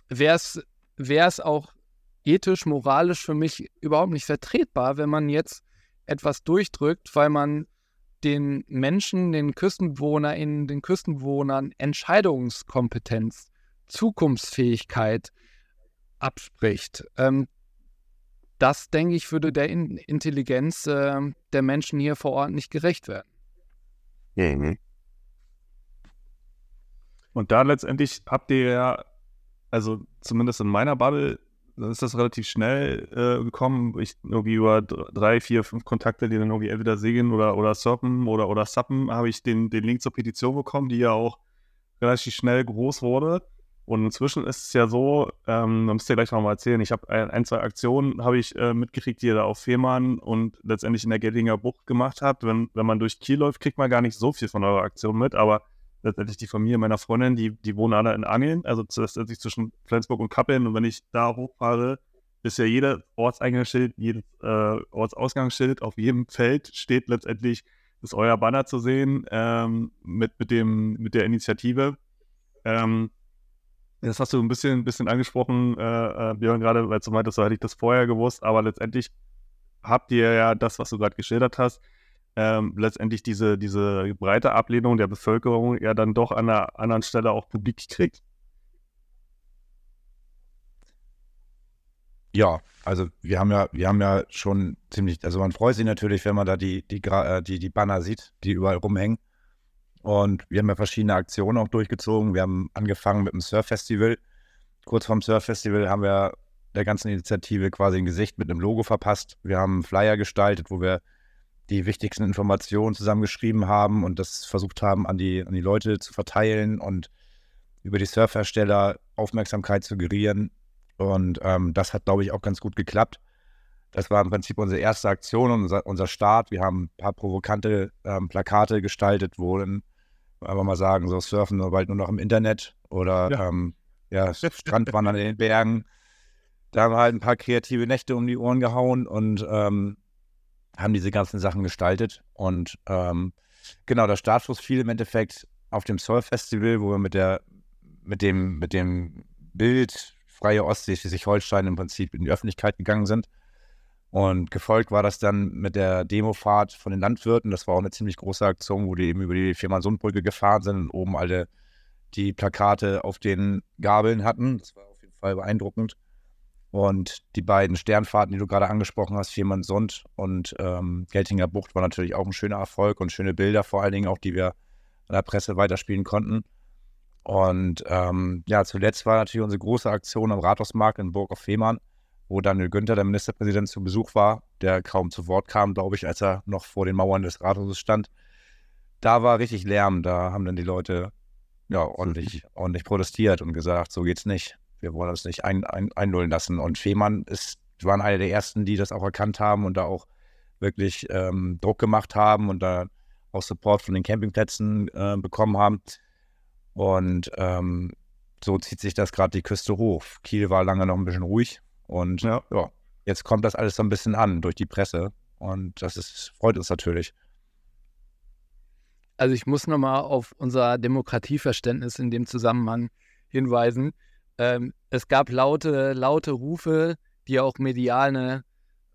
wäre es auch ethisch, moralisch für mich überhaupt nicht vertretbar, wenn man jetzt etwas durchdrückt, weil man den Menschen, den KüstenbewohnerInnen, den Küstenbewohnern Entscheidungskompetenz, Zukunftsfähigkeit abspricht. Ähm, das, denke ich, würde der In Intelligenz äh, der Menschen hier vor Ort nicht gerecht werden. Mhm. Und da letztendlich habt ihr ja, also zumindest in meiner Bubble, dann ist das relativ schnell äh, gekommen. Ich irgendwie über drei, vier, fünf Kontakte, die dann irgendwie entweder segeln oder, oder surfen oder, oder suppen, habe ich den, den Link zur Petition bekommen, die ja auch relativ schnell groß wurde. Und inzwischen ist es ja so, ähm, da müsst ihr gleich noch mal erzählen, ich habe ein, ein, zwei Aktionen habe ich äh, mitgekriegt, die ihr da auf Fehmarn und letztendlich in der Gellinger Bucht gemacht habt. Wenn, wenn man durch Kiel läuft, kriegt man gar nicht so viel von eurer Aktion mit, aber letztendlich die Familie meiner Freundin, die, die wohnen alle in Angeln, also letztendlich zwischen Flensburg und Kappeln. Und wenn ich da hochfahre, ist ja jeder Ortseingangsschild, jedes äh, Ortsausgangsschild auf jedem Feld steht letztendlich, ist euer Banner zu sehen ähm, mit, mit, dem, mit der Initiative. Ähm, Das hast du ein bisschen, bisschen angesprochen, äh, äh, Björn, gerade, weil du meintest, so hätte ich das vorher gewusst, aber letztendlich habt ihr ja das, was du gerade geschildert hast, ähm, letztendlich diese, diese breite Ablehnung der Bevölkerung ja dann doch an einer anderen Stelle auch publik kriegt. Ja, also wir haben ja, wir haben ja schon ziemlich, also man freut sich natürlich, wenn man da die, die, äh, die, die Banner sieht, die überall rumhängen. Und wir haben ja verschiedene Aktionen auch durchgezogen. Wir haben angefangen mit dem Surf-Festival. Kurz vorm Surf-Festival haben wir der ganzen Initiative quasi ein Gesicht mit einem Logo verpasst. Wir haben einen Flyer gestaltet, wo wir die wichtigsten Informationen zusammengeschrieben haben und das versucht haben, an die, an die Leute zu verteilen und über die Surfhersteller Aufmerksamkeit zu gerieren. Und ähm, das hat, glaube ich, auch ganz gut geklappt. Das war im Prinzip unsere erste Aktion und unser, unser Start. Wir haben ein paar provokante ähm, Plakate gestaltet, wo dann einfach mal sagen, so surfen nur bald nur noch im Internet oder ja, ähm, ja Strandwandern in den Bergen. Da haben wir halt ein paar kreative Nächte um die Ohren gehauen und ähm, haben diese ganzen Sachen gestaltet. Und ähm, genau, der Startschuss fiel im Endeffekt auf dem Soul Festival, wo wir mit der, mit dem, mit dem Bild Freie Ostsee Schleswig-Holstein im Prinzip in die Öffentlichkeit gegangen sind. Und gefolgt war das dann mit der Demofahrt von den Landwirten. Das war auch eine ziemlich große Aktion, wo die eben über die Firma-Sundbrücke gefahren sind und oben alle die Plakate auf den Gabeln hatten. Das war auf jeden Fall beeindruckend. Und die beiden Sternfahrten, die du gerade angesprochen hast, Viermannsund und ähm, Geltinger Bucht, war natürlich auch ein schöner Erfolg und schöne Bilder, vor allen Dingen auch, die wir an der Presse weiterspielen konnten. Und ähm, ja, zuletzt war natürlich unsere große Aktion am Rathausmarkt in Burg auf Fehmarn, wo Daniel Günther, der Ministerpräsident, zu Besuch war, der kaum zu Wort kam, glaube ich, als er noch vor den Mauern des Rathauses stand. Da war richtig Lärm, da haben dann die Leute ja ordentlich, ordentlich protestiert und gesagt, so geht's nicht wir wollen uns nicht ein, ein, einlullen lassen. Und Fehmarn ist, waren einer der ersten, die das auch erkannt haben und da auch wirklich ähm, Druck gemacht haben und da auch Support von den Campingplätzen äh, bekommen haben. Und ähm, so zieht sich das gerade die Küste hoch. Kiel war lange noch ein bisschen ruhig und ja. ja. jetzt kommt das alles so ein bisschen an durch die Presse und das ist, freut uns natürlich. Also ich muss nochmal auf unser Demokratieverständnis in dem Zusammenhang hinweisen. Ähm, es gab laute, laute Rufe, die auch medial eine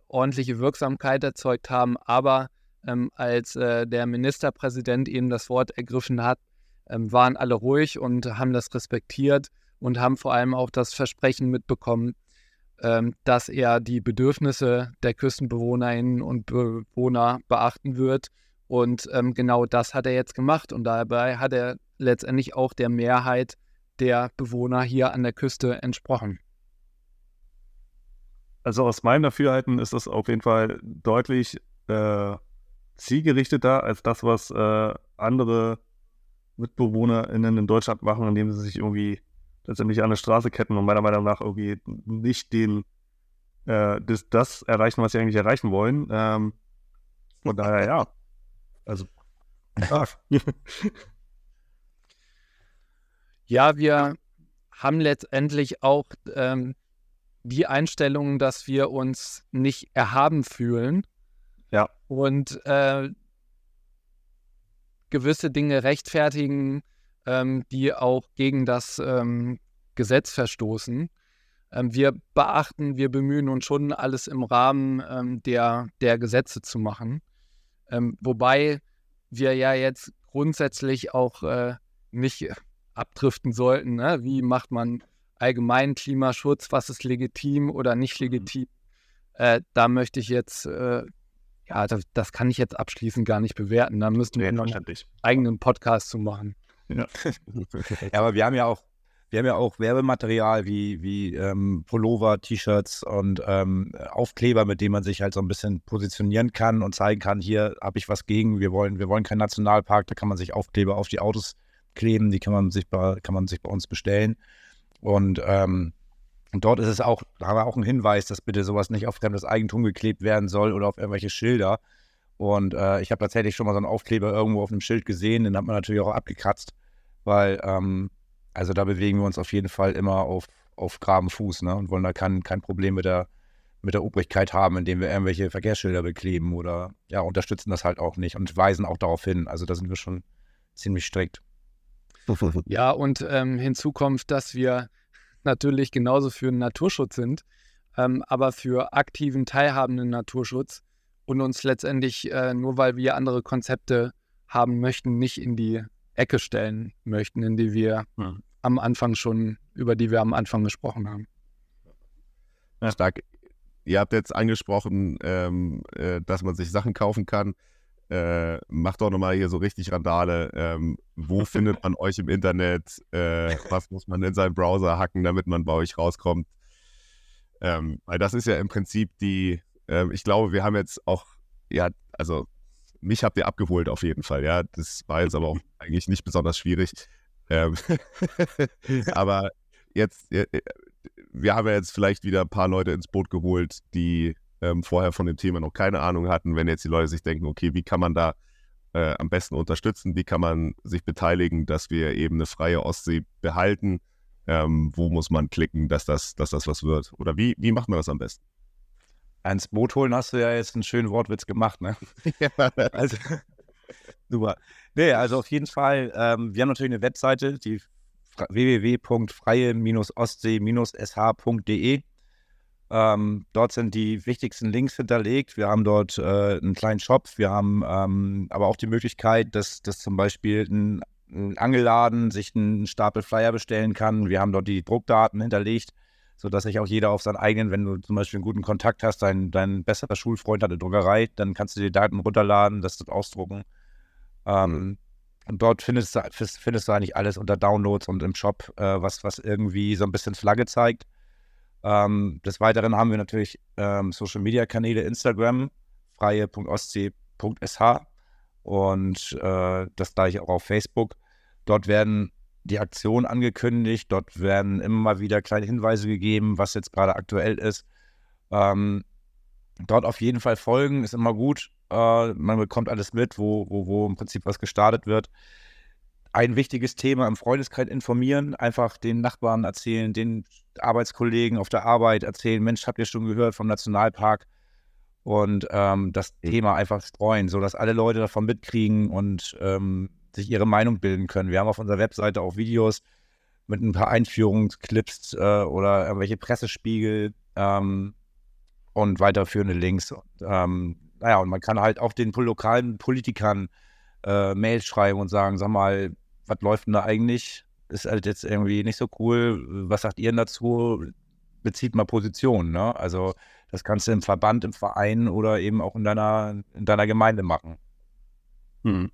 ordentliche Wirksamkeit erzeugt haben, aber ähm, als äh, der Ministerpräsident eben das Wort ergriffen hat, ähm, waren alle ruhig und haben das respektiert und haben vor allem auch das Versprechen mitbekommen, dass er die Bedürfnisse der Küstenbewohnerinnen und Bewohner beachten wird. Und ähm, genau das hat er jetzt gemacht und dabei hat er letztendlich auch der Mehrheit der Bewohner hier an der Küste entsprochen. Also aus meinem Dafürhalten ist das auf jeden Fall deutlich äh, zielgerichteter als das, was äh, andere MitbewohnerInnen in Deutschland machen, indem sie sich irgendwie letztendlich an der Straße ketten und meiner Meinung nach irgendwie nicht den äh, das, das, erreichen, was sie eigentlich erreichen wollen. Ähm, von daher, ja. Also, ja. Ja, wir haben letztendlich auch ähm, die Einstellung, dass wir uns nicht erhaben fühlen. Ja. Und äh, gewisse Dinge rechtfertigen, ähm, die auch gegen das ähm, Gesetz verstoßen. Ähm, wir beachten, wir bemühen uns schon, alles im Rahmen ähm, der, der Gesetze zu machen. Ähm, wobei wir ja jetzt grundsätzlich auch äh, nicht abdriften sollten. Ne? Wie macht man allgemeinen Klimaschutz? Was ist legitim oder nicht mhm. legitim? Äh, da möchte ich jetzt, äh, ja, das, das, kann ich jetzt abschließend gar nicht bewerten. Da müssten wir noch einen eigenen Podcast zu machen. Ja. ja, aber wir haben ja auch, wir haben ja auch Werbematerial wie, wie ähm, Pullover, T-Shirts und ähm, Aufkleber, mit denen man sich halt so ein bisschen positionieren kann und zeigen kann, hier habe ich was gegen, wir wollen, wir wollen keinen Nationalpark, da kann man sich Aufkleber auf die Autos kleben, die kann man sich bei, kann man sich bei uns bestellen. Und, ähm, dort ist es auch, da haben wir auch einen Hinweis, dass bitte sowas nicht auf fremdes Eigentum geklebt werden soll oder auf irgendwelche Schilder. Und äh, ich habe tatsächlich schon mal so einen Aufkleber irgendwo auf einem Schild gesehen, den hat man natürlich auch abgekratzt, weil ähm, also da bewegen wir uns auf jeden Fall immer auf, auf graben Fuß ne? und wollen da kein, kein Problem mit der, mit der Obrigkeit haben, indem wir irgendwelche Verkehrsschilder bekleben oder ja, unterstützen das halt auch nicht und weisen auch darauf hin. Also da sind wir schon ziemlich strikt. Ja, und ähm, hinzu kommt, dass wir natürlich genauso für den Naturschutz sind, ähm, aber für aktiven, teilhabenden Naturschutz und uns letztendlich, äh, nur weil wir andere Konzepte haben möchten, nicht in die Ecke stellen möchten, in die wir Hm. am Anfang schon, über die wir am Anfang gesprochen haben. Stark. Ihr habt jetzt angesprochen, ähm, äh, dass man sich Sachen kaufen kann. Äh, macht doch nochmal hier so richtig Randale. Ähm, wo findet man euch im Internet? Äh, was muss man in seinen Browser hacken, damit man bei euch rauskommt? Ähm, weil das ist ja im Prinzip die, ähm, ich glaube, wir haben jetzt auch, ja, also mich habt ihr abgeholt auf jeden Fall, ja. Das war jetzt aber auch eigentlich nicht besonders schwierig. Ähm, aber jetzt, äh, wir haben ja jetzt vielleicht wieder ein paar Leute ins Boot geholt, die ähm, vorher von dem Thema noch keine Ahnung hatten. Wenn jetzt die Leute sich denken, okay, wie kann man da äh, am besten unterstützen? Wie kann man sich beteiligen, dass wir eben eine freie Ostsee behalten? Ähm, wo muss man klicken, dass das, dass das was wird? Oder wie, wie macht man das am besten? Ans Boot holen hast du ja jetzt einen schönen Wortwitz gemacht, ne? Also, super. Nee, also auf jeden Fall, ähm, wir haben natürlich eine Webseite, die www.freie-ostsee-sh.de. Ähm, dort sind die wichtigsten Links hinterlegt. Wir haben dort äh, einen kleinen Shop. Wir haben ähm, aber auch die Möglichkeit, dass, dass zum Beispiel ein, ein Angelladen sich einen Stapel Flyer bestellen kann. Wir haben dort die Druckdaten hinterlegt, sodass sich auch jeder auf seinen eigenen, wenn du zum Beispiel einen guten Kontakt hast, dein, dein besserer Schulfreund hat eine Druckerei, dann kannst du die Daten runterladen, das dort ausdrucken. Ähm, und dort findest du, findest du eigentlich alles unter Downloads und im Shop, äh, was, was irgendwie so ein bisschen Flagge zeigt. Ähm, des Weiteren haben wir natürlich ähm, Social Media Kanäle, Instagram, freie.ostsee.sh und äh, das gleiche auch auf Facebook. Dort werden die Aktionen angekündigt, dort werden immer mal wieder kleine Hinweise gegeben, was jetzt gerade aktuell ist. Ähm, dort auf jeden Fall folgen, ist immer gut. Äh, man bekommt alles mit, wo, wo, wo im Prinzip was gestartet wird. Ein wichtiges Thema im Freundeskreis informieren, einfach den Nachbarn erzählen, den Arbeitskollegen auf der Arbeit erzählen, Mensch, habt ihr schon gehört vom Nationalpark? Und ähm, das Thema einfach streuen, sodass alle Leute davon mitkriegen und ähm, sich ihre Meinung bilden können. Wir haben auf unserer Webseite auch Videos mit ein paar Einführungsclips äh, oder irgendwelche Pressespiegel ähm, und weiterführende Links. Und, ähm, naja, und man kann halt auch den lokalen Politikern äh, Mails schreiben und sagen, sag mal, was läuft denn da eigentlich? Ist halt jetzt irgendwie nicht so cool. Was sagt ihr denn dazu? Bezieht mal Position, ne? Also das kannst du im Verband, im Verein oder eben auch in deiner, in deiner Gemeinde machen. Hm.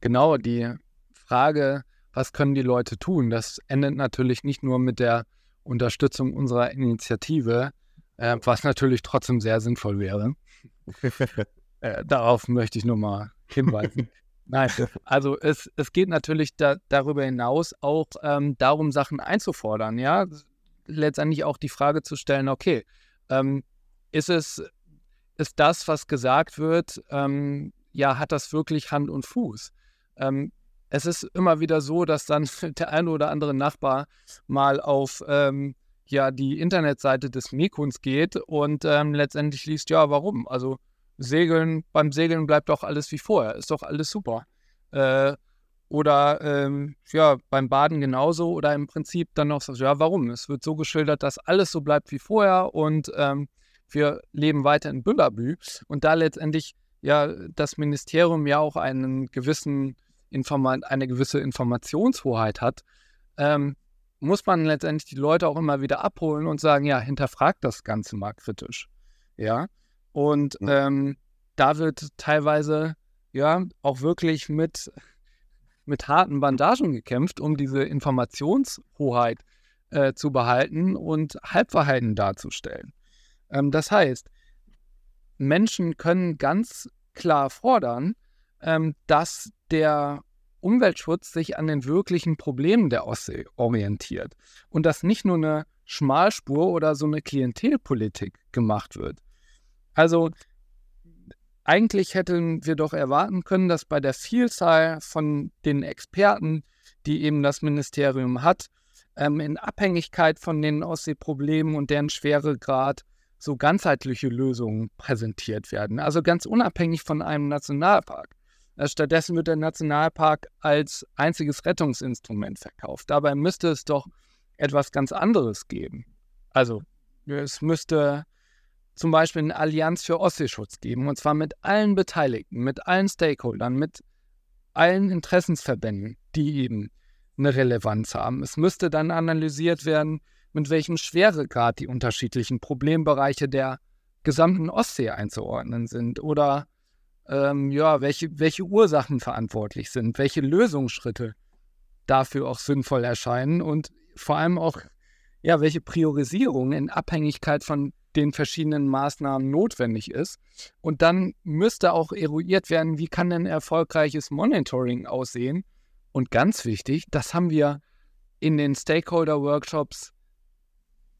Genau, die Frage, was können die Leute tun, das endet natürlich nicht nur mit der Unterstützung unserer Initiative, äh, was natürlich trotzdem sehr sinnvoll wäre. äh, darauf möchte ich nur mal hinweisen. Nein, also es, es geht natürlich da, darüber hinaus auch ähm, darum, Sachen einzufordern, ja. Letztendlich auch die Frage zu stellen, okay, ähm, ist es, ist das, was gesagt wird, ähm, ja, hat das wirklich Hand und Fuß? Ähm, es ist immer wieder so, dass dann der eine oder andere Nachbar mal auf ähm, ja, die Internetseite des Mekuns geht und ähm, letztendlich liest, ja, warum? Also Segeln, beim Segeln bleibt doch alles wie vorher, ist doch alles super. Äh, oder ähm, ja, beim Baden genauso oder im Prinzip dann noch so, ja, warum? Es wird so geschildert, dass alles so bleibt wie vorher und ähm, wir leben weiter in Büllabü und da letztendlich ja das Ministerium ja auch einen gewissen Informa eine gewisse Informationshoheit hat, ähm, muss man letztendlich die Leute auch immer wieder abholen und sagen, ja, hinterfragt das Ganze mal kritisch. Ja. Und ähm, da wird teilweise ja auch wirklich mit, mit harten Bandagen gekämpft, um diese Informationshoheit äh, zu behalten und Halbwahrheiten darzustellen. Ähm, das heißt, Menschen können ganz klar fordern, ähm, dass der Umweltschutz sich an den wirklichen Problemen der Ostsee orientiert und dass nicht nur eine Schmalspur oder so eine Klientelpolitik gemacht wird. Also eigentlich hätten wir doch erwarten können, dass bei der Vielzahl von den Experten, die eben das Ministerium hat, ähm, in Abhängigkeit von den Ostseeproblemen und deren Schweregrad so ganzheitliche Lösungen präsentiert werden. Also ganz unabhängig von einem Nationalpark. Äh, stattdessen wird der Nationalpark als einziges Rettungsinstrument verkauft. Dabei müsste es doch etwas ganz anderes geben. Also es müsste zum Beispiel eine Allianz für Ostseeschutz geben, und zwar mit allen Beteiligten, mit allen Stakeholdern, mit allen Interessensverbänden, die eben eine Relevanz haben. Es müsste dann analysiert werden, mit welchem Schweregrad die unterschiedlichen Problembereiche der gesamten Ostsee einzuordnen sind oder ähm, ja, welche, welche Ursachen verantwortlich sind, welche Lösungsschritte dafür auch sinnvoll erscheinen und vor allem auch, ja, welche Priorisierung in Abhängigkeit von den verschiedenen Maßnahmen notwendig ist. Und dann müsste auch eruiert werden, wie kann denn erfolgreiches Monitoring aussehen. Und ganz wichtig, das haben wir in den Stakeholder-Workshops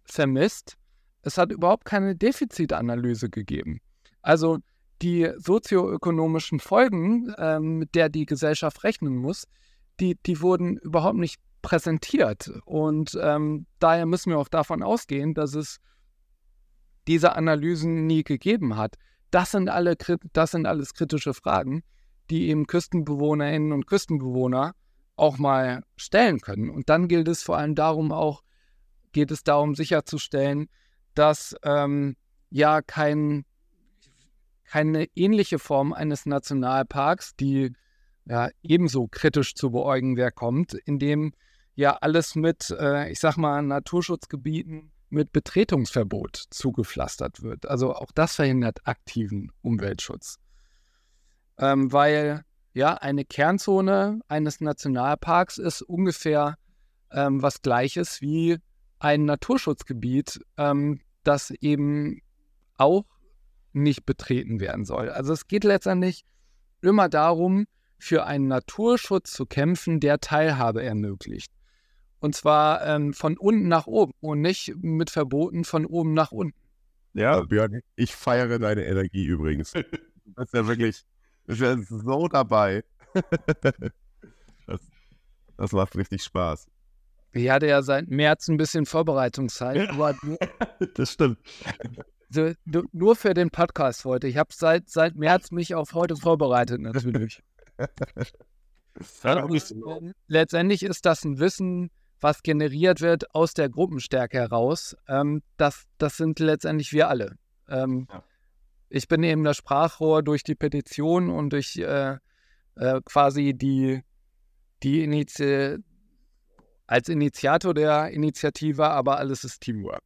vermisst. Es hat überhaupt keine Defizitanalyse gegeben. Also die sozioökonomischen Folgen, ähm, mit der die Gesellschaft rechnen muss, die, die wurden überhaupt nicht präsentiert. Und ähm, daher müssen wir auch davon ausgehen, dass es diese Analysen nie gegeben hat. Das sind, alle, das sind alles kritische Fragen, die eben Küstenbewohnerinnen und Küstenbewohner auch mal stellen können. Und dann gilt es vor allem darum auch, geht es darum sicherzustellen, dass ähm, ja kein, keine ähnliche Form eines Nationalparks, die ja ebenso kritisch zu beäugen wer kommt, in dem ja alles mit, äh, ich sag mal, Naturschutzgebieten mit Betretungsverbot zugepflastert wird. Also auch das verhindert aktiven Umweltschutz. Ähm, weil ja eine Kernzone eines Nationalparks ist ungefähr ähm, was gleiches wie ein Naturschutzgebiet, ähm, das eben auch nicht betreten werden soll. Also es geht letztendlich immer darum, für einen Naturschutz zu kämpfen, der Teilhabe ermöglicht. Und zwar ähm, von unten nach oben und nicht mit Verboten von oben nach unten. Ja, Björn, ich feiere deine Energie übrigens. Das ist ja wirklich, das ist ja so dabei. Das, das macht richtig Spaß. Ich hatte ja seit März ein bisschen Vorbereitungszeit. Aber das stimmt. So, nur für den Podcast heute. Ich habe seit, seit März mich auf heute vorbereitet, natürlich. letztendlich ist das ein Wissen, was generiert wird aus der Gruppenstärke heraus. Ähm, das, das sind letztendlich wir alle. Ähm, ja. Ich bin eben das Sprachrohr durch die Petition und durch äh, äh, quasi die, die Initi als Initiator der Initiative, aber alles ist Teamwork.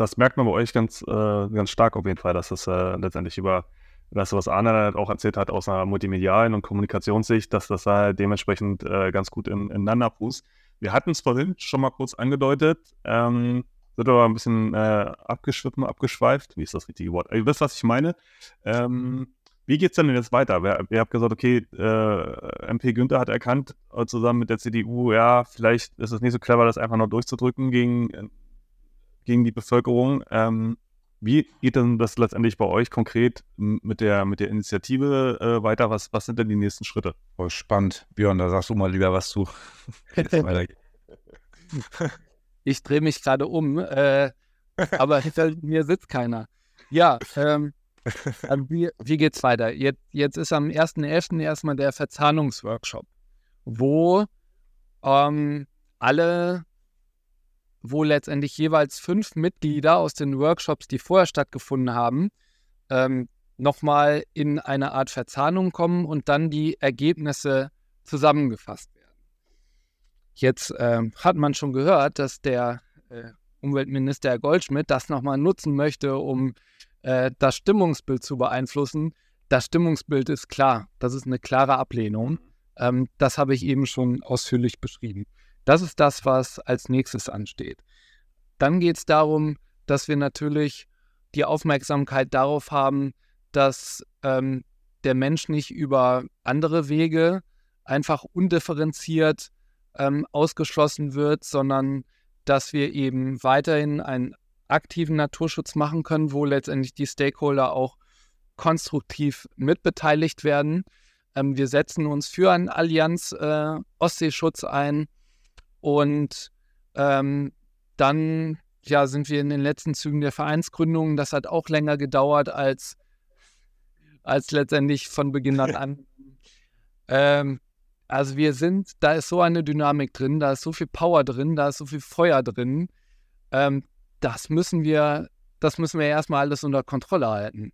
Das merkt man bei euch ganz, äh, ganz stark auf jeden Fall, dass das äh, letztendlich über das, was Arne halt auch erzählt hat, aus einer multimedialen und Kommunikationssicht, dass das halt dementsprechend äh, ganz gut in, ineinander fußt. Wir hatten es vorhin schon mal kurz angedeutet, ähm, sind aber ein bisschen äh, abgeschwiffen, abgeschweift. Wie ist das richtige Wort? Ihr wisst, was ich meine. Ähm, wie geht es denn jetzt weiter? Ihr habt gesagt, okay, äh, MP Günther hat erkannt, äh, zusammen mit der CDU, ja, vielleicht ist es nicht so clever, das einfach noch durchzudrücken gegen, äh, gegen die Bevölkerung. Ähm, wie geht denn das letztendlich bei euch konkret mit der, mit der Initiative äh, weiter? Was, was sind denn die nächsten Schritte? Oh, spannend. Björn, da sagst du mal lieber was zu. ich drehe mich gerade um, äh, aber hinter mir sitzt keiner. Ja, ähm, also wie, wie geht's weiter? Jetzt, jetzt ist am 1.11. erstmal der Verzahnungsworkshop, wo ähm, alle wo letztendlich jeweils fünf Mitglieder aus den Workshops, die vorher stattgefunden haben, ähm, nochmal in eine Art Verzahnung kommen und dann die Ergebnisse zusammengefasst werden. Jetzt äh, hat man schon gehört, dass der äh, Umweltminister Herr Goldschmidt das nochmal nutzen möchte, um äh, das Stimmungsbild zu beeinflussen. Das Stimmungsbild ist klar, das ist eine klare Ablehnung. Ähm, das habe ich eben schon ausführlich beschrieben. Das ist das, was als nächstes ansteht. Dann geht es darum, dass wir natürlich die Aufmerksamkeit darauf haben, dass ähm, der Mensch nicht über andere Wege einfach undifferenziert ähm, ausgeschlossen wird, sondern dass wir eben weiterhin einen aktiven Naturschutz machen können, wo letztendlich die Stakeholder auch konstruktiv mitbeteiligt werden. Ähm, wir setzen uns für einen Allianz äh, Ostseeschutz ein und ähm, dann ja, sind wir in den letzten Zügen der Vereinsgründung. Das hat auch länger gedauert als, als letztendlich von Beginn an ähm, also wir sind, da ist so eine Dynamik drin, da ist so viel Power drin, da ist so viel Feuer drin. Ähm, das müssen wir, das müssen wir erstmal alles unter Kontrolle halten.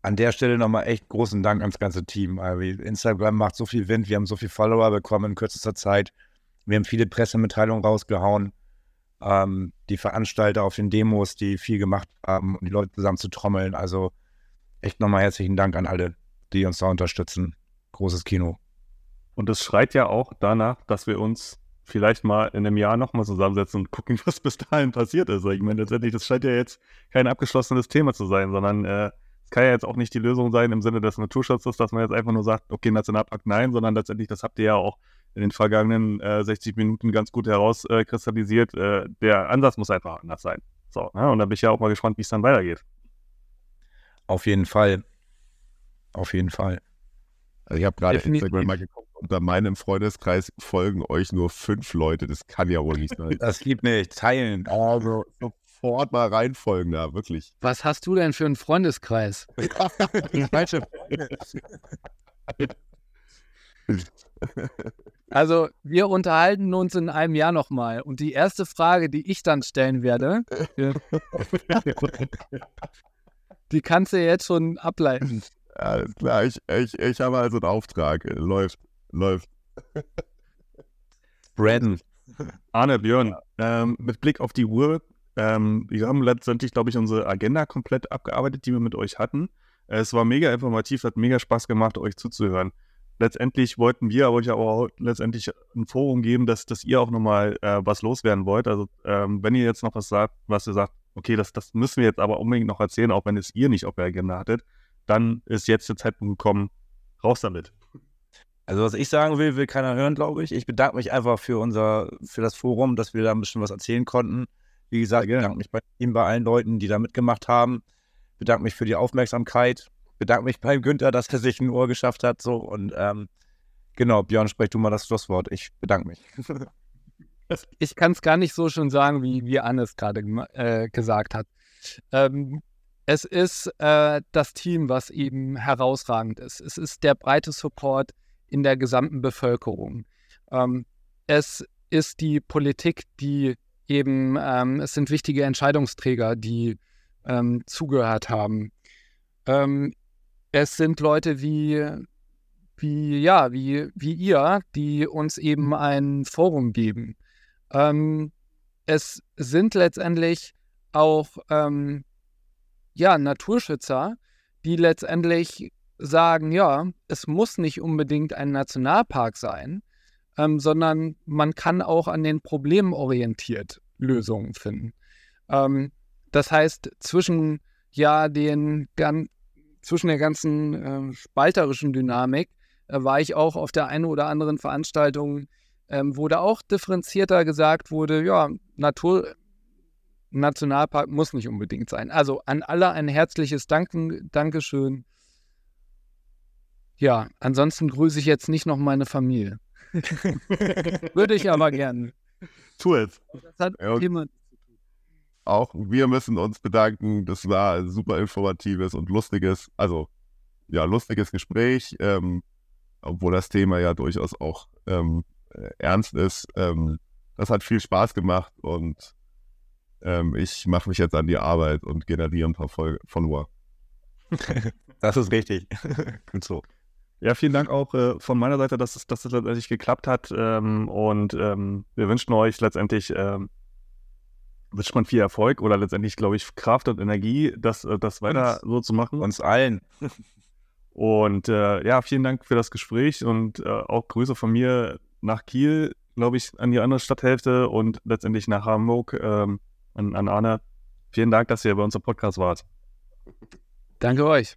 An der Stelle nochmal echt großen Dank ans ganze Team. Instagram macht so viel Wind, wir haben so viele Follower bekommen in kürzester Zeit. Wir haben viele Pressemitteilungen rausgehauen. Ähm, die Veranstalter auf den Demos, die viel gemacht haben, um die Leute zusammen zu trommeln. Also echt nochmal herzlichen Dank an alle, die uns da unterstützen. Großes Kino. Und es schreit ja auch danach, dass wir uns vielleicht mal in einem Jahr nochmal zusammensetzen und gucken, was bis dahin passiert ist. Ich meine, letztendlich, das scheint ja jetzt kein abgeschlossenes Thema zu sein, sondern äh, kann ja jetzt auch nicht die Lösung sein im Sinne des Naturschutzes, dass man jetzt einfach nur sagt, okay, Nationalpark nein, sondern letztendlich, das habt ihr ja auch in den vergangenen äh, 60 Minuten ganz gut herauskristallisiert. Äh, äh, der Ansatz muss einfach anders sein. So, ne? Und da bin ich ja auch mal gespannt, wie es dann weitergeht. Auf jeden Fall. Auf jeden Fall. Also ich habe gerade Instagram mal geguckt, unter meinem Freundeskreis folgen euch nur fünf Leute. Das kann ja wohl nicht sein. Das gibt nicht. Teilen. Also sofort mal reinfolgen da, wirklich. Was hast du denn für einen Freundeskreis? Falsche Also, wir unterhalten uns in einem Jahr nochmal. Und die erste Frage, die ich dann stellen werde, die kannst du jetzt schon ableiten. Alles klar, ich, ich, ich habe also einen Auftrag. Läuft, läuft. Braden. Arne, Björn, ähm, mit Blick auf die Uhr, ähm, wir haben letztendlich, glaube ich, unsere Agenda komplett abgearbeitet, die wir mit euch hatten. Es war mega informativ, hat mega Spaß gemacht, euch zuzuhören letztendlich wollten wir euch aber auch letztendlich ein Forum geben, dass, dass ihr auch nochmal äh, was loswerden wollt. Also ähm, wenn ihr jetzt noch was sagt, was ihr sagt, okay, das, das müssen wir jetzt aber unbedingt noch erzählen, auch wenn es ihr nicht auf der Agenda hattet, dann ist jetzt der Zeitpunkt gekommen, raus damit. Also was ich sagen will, will keiner hören, glaube ich. Ich bedanke mich einfach für unser, für das Forum, dass wir da ein bisschen was erzählen konnten. Wie gesagt, ich bedanke mich bei ihm, bei allen Leuten, die da mitgemacht haben. Ich bedanke mich für die Aufmerksamkeit bedanke mich beim Günther, dass er sich ein Ohr geschafft hat. So und ähm, genau, Björn, sprech du mal das Schlusswort. Ich bedanke mich. ich kann es gar nicht so schön sagen, wie, wie Anne es gerade äh, gesagt hat. Ähm, es ist äh, das Team, was eben herausragend ist. Es ist der breite Support in der gesamten Bevölkerung. Ähm, es ist die Politik, die eben, ähm, es sind wichtige Entscheidungsträger, die ähm, zugehört haben. Ähm, es sind Leute wie, wie, ja, wie, wie ihr, die uns eben ein Forum geben. Ähm, es sind letztendlich auch ähm, ja, Naturschützer, die letztendlich sagen, ja, es muss nicht unbedingt ein Nationalpark sein, ähm, sondern man kann auch an den Problemen orientiert Lösungen finden. Ähm, das heißt, zwischen ja den ganz zwischen der ganzen äh, spalterischen Dynamik äh, war ich auch auf der einen oder anderen Veranstaltung, ähm, wo da auch differenzierter gesagt wurde, ja, Natur, Nationalpark muss nicht unbedingt sein. Also an alle ein herzliches Danken, Dankeschön. Ja, ansonsten grüße ich jetzt nicht noch meine Familie. Würde ich aber gerne. Tu es. Das hat ja, jemand auch wir müssen uns bedanken. Das war ein super informatives und lustiges, also ja, lustiges Gespräch, ähm, obwohl das Thema ja durchaus auch ähm, äh, ernst ist. Ähm, das hat viel Spaß gemacht und ähm, ich mache mich jetzt an die Arbeit und generiere ein paar Follower. das ist richtig. Gut so. Ja, vielen Dank auch äh, von meiner Seite, dass es, dass es letztendlich geklappt hat. Ähm, und ähm, wir wünschen euch letztendlich ähm, wünscht man viel Erfolg oder letztendlich, glaube ich, Kraft und Energie, das, äh, das weiter so zu machen. Uns allen. Und äh, ja, vielen Dank für das Gespräch und äh, auch Grüße von mir nach Kiel, glaube ich, an die andere Stadthälfte und letztendlich nach Hamburg ähm, an, an Arne. Vielen Dank, dass ihr bei unserem Podcast wart. Danke euch.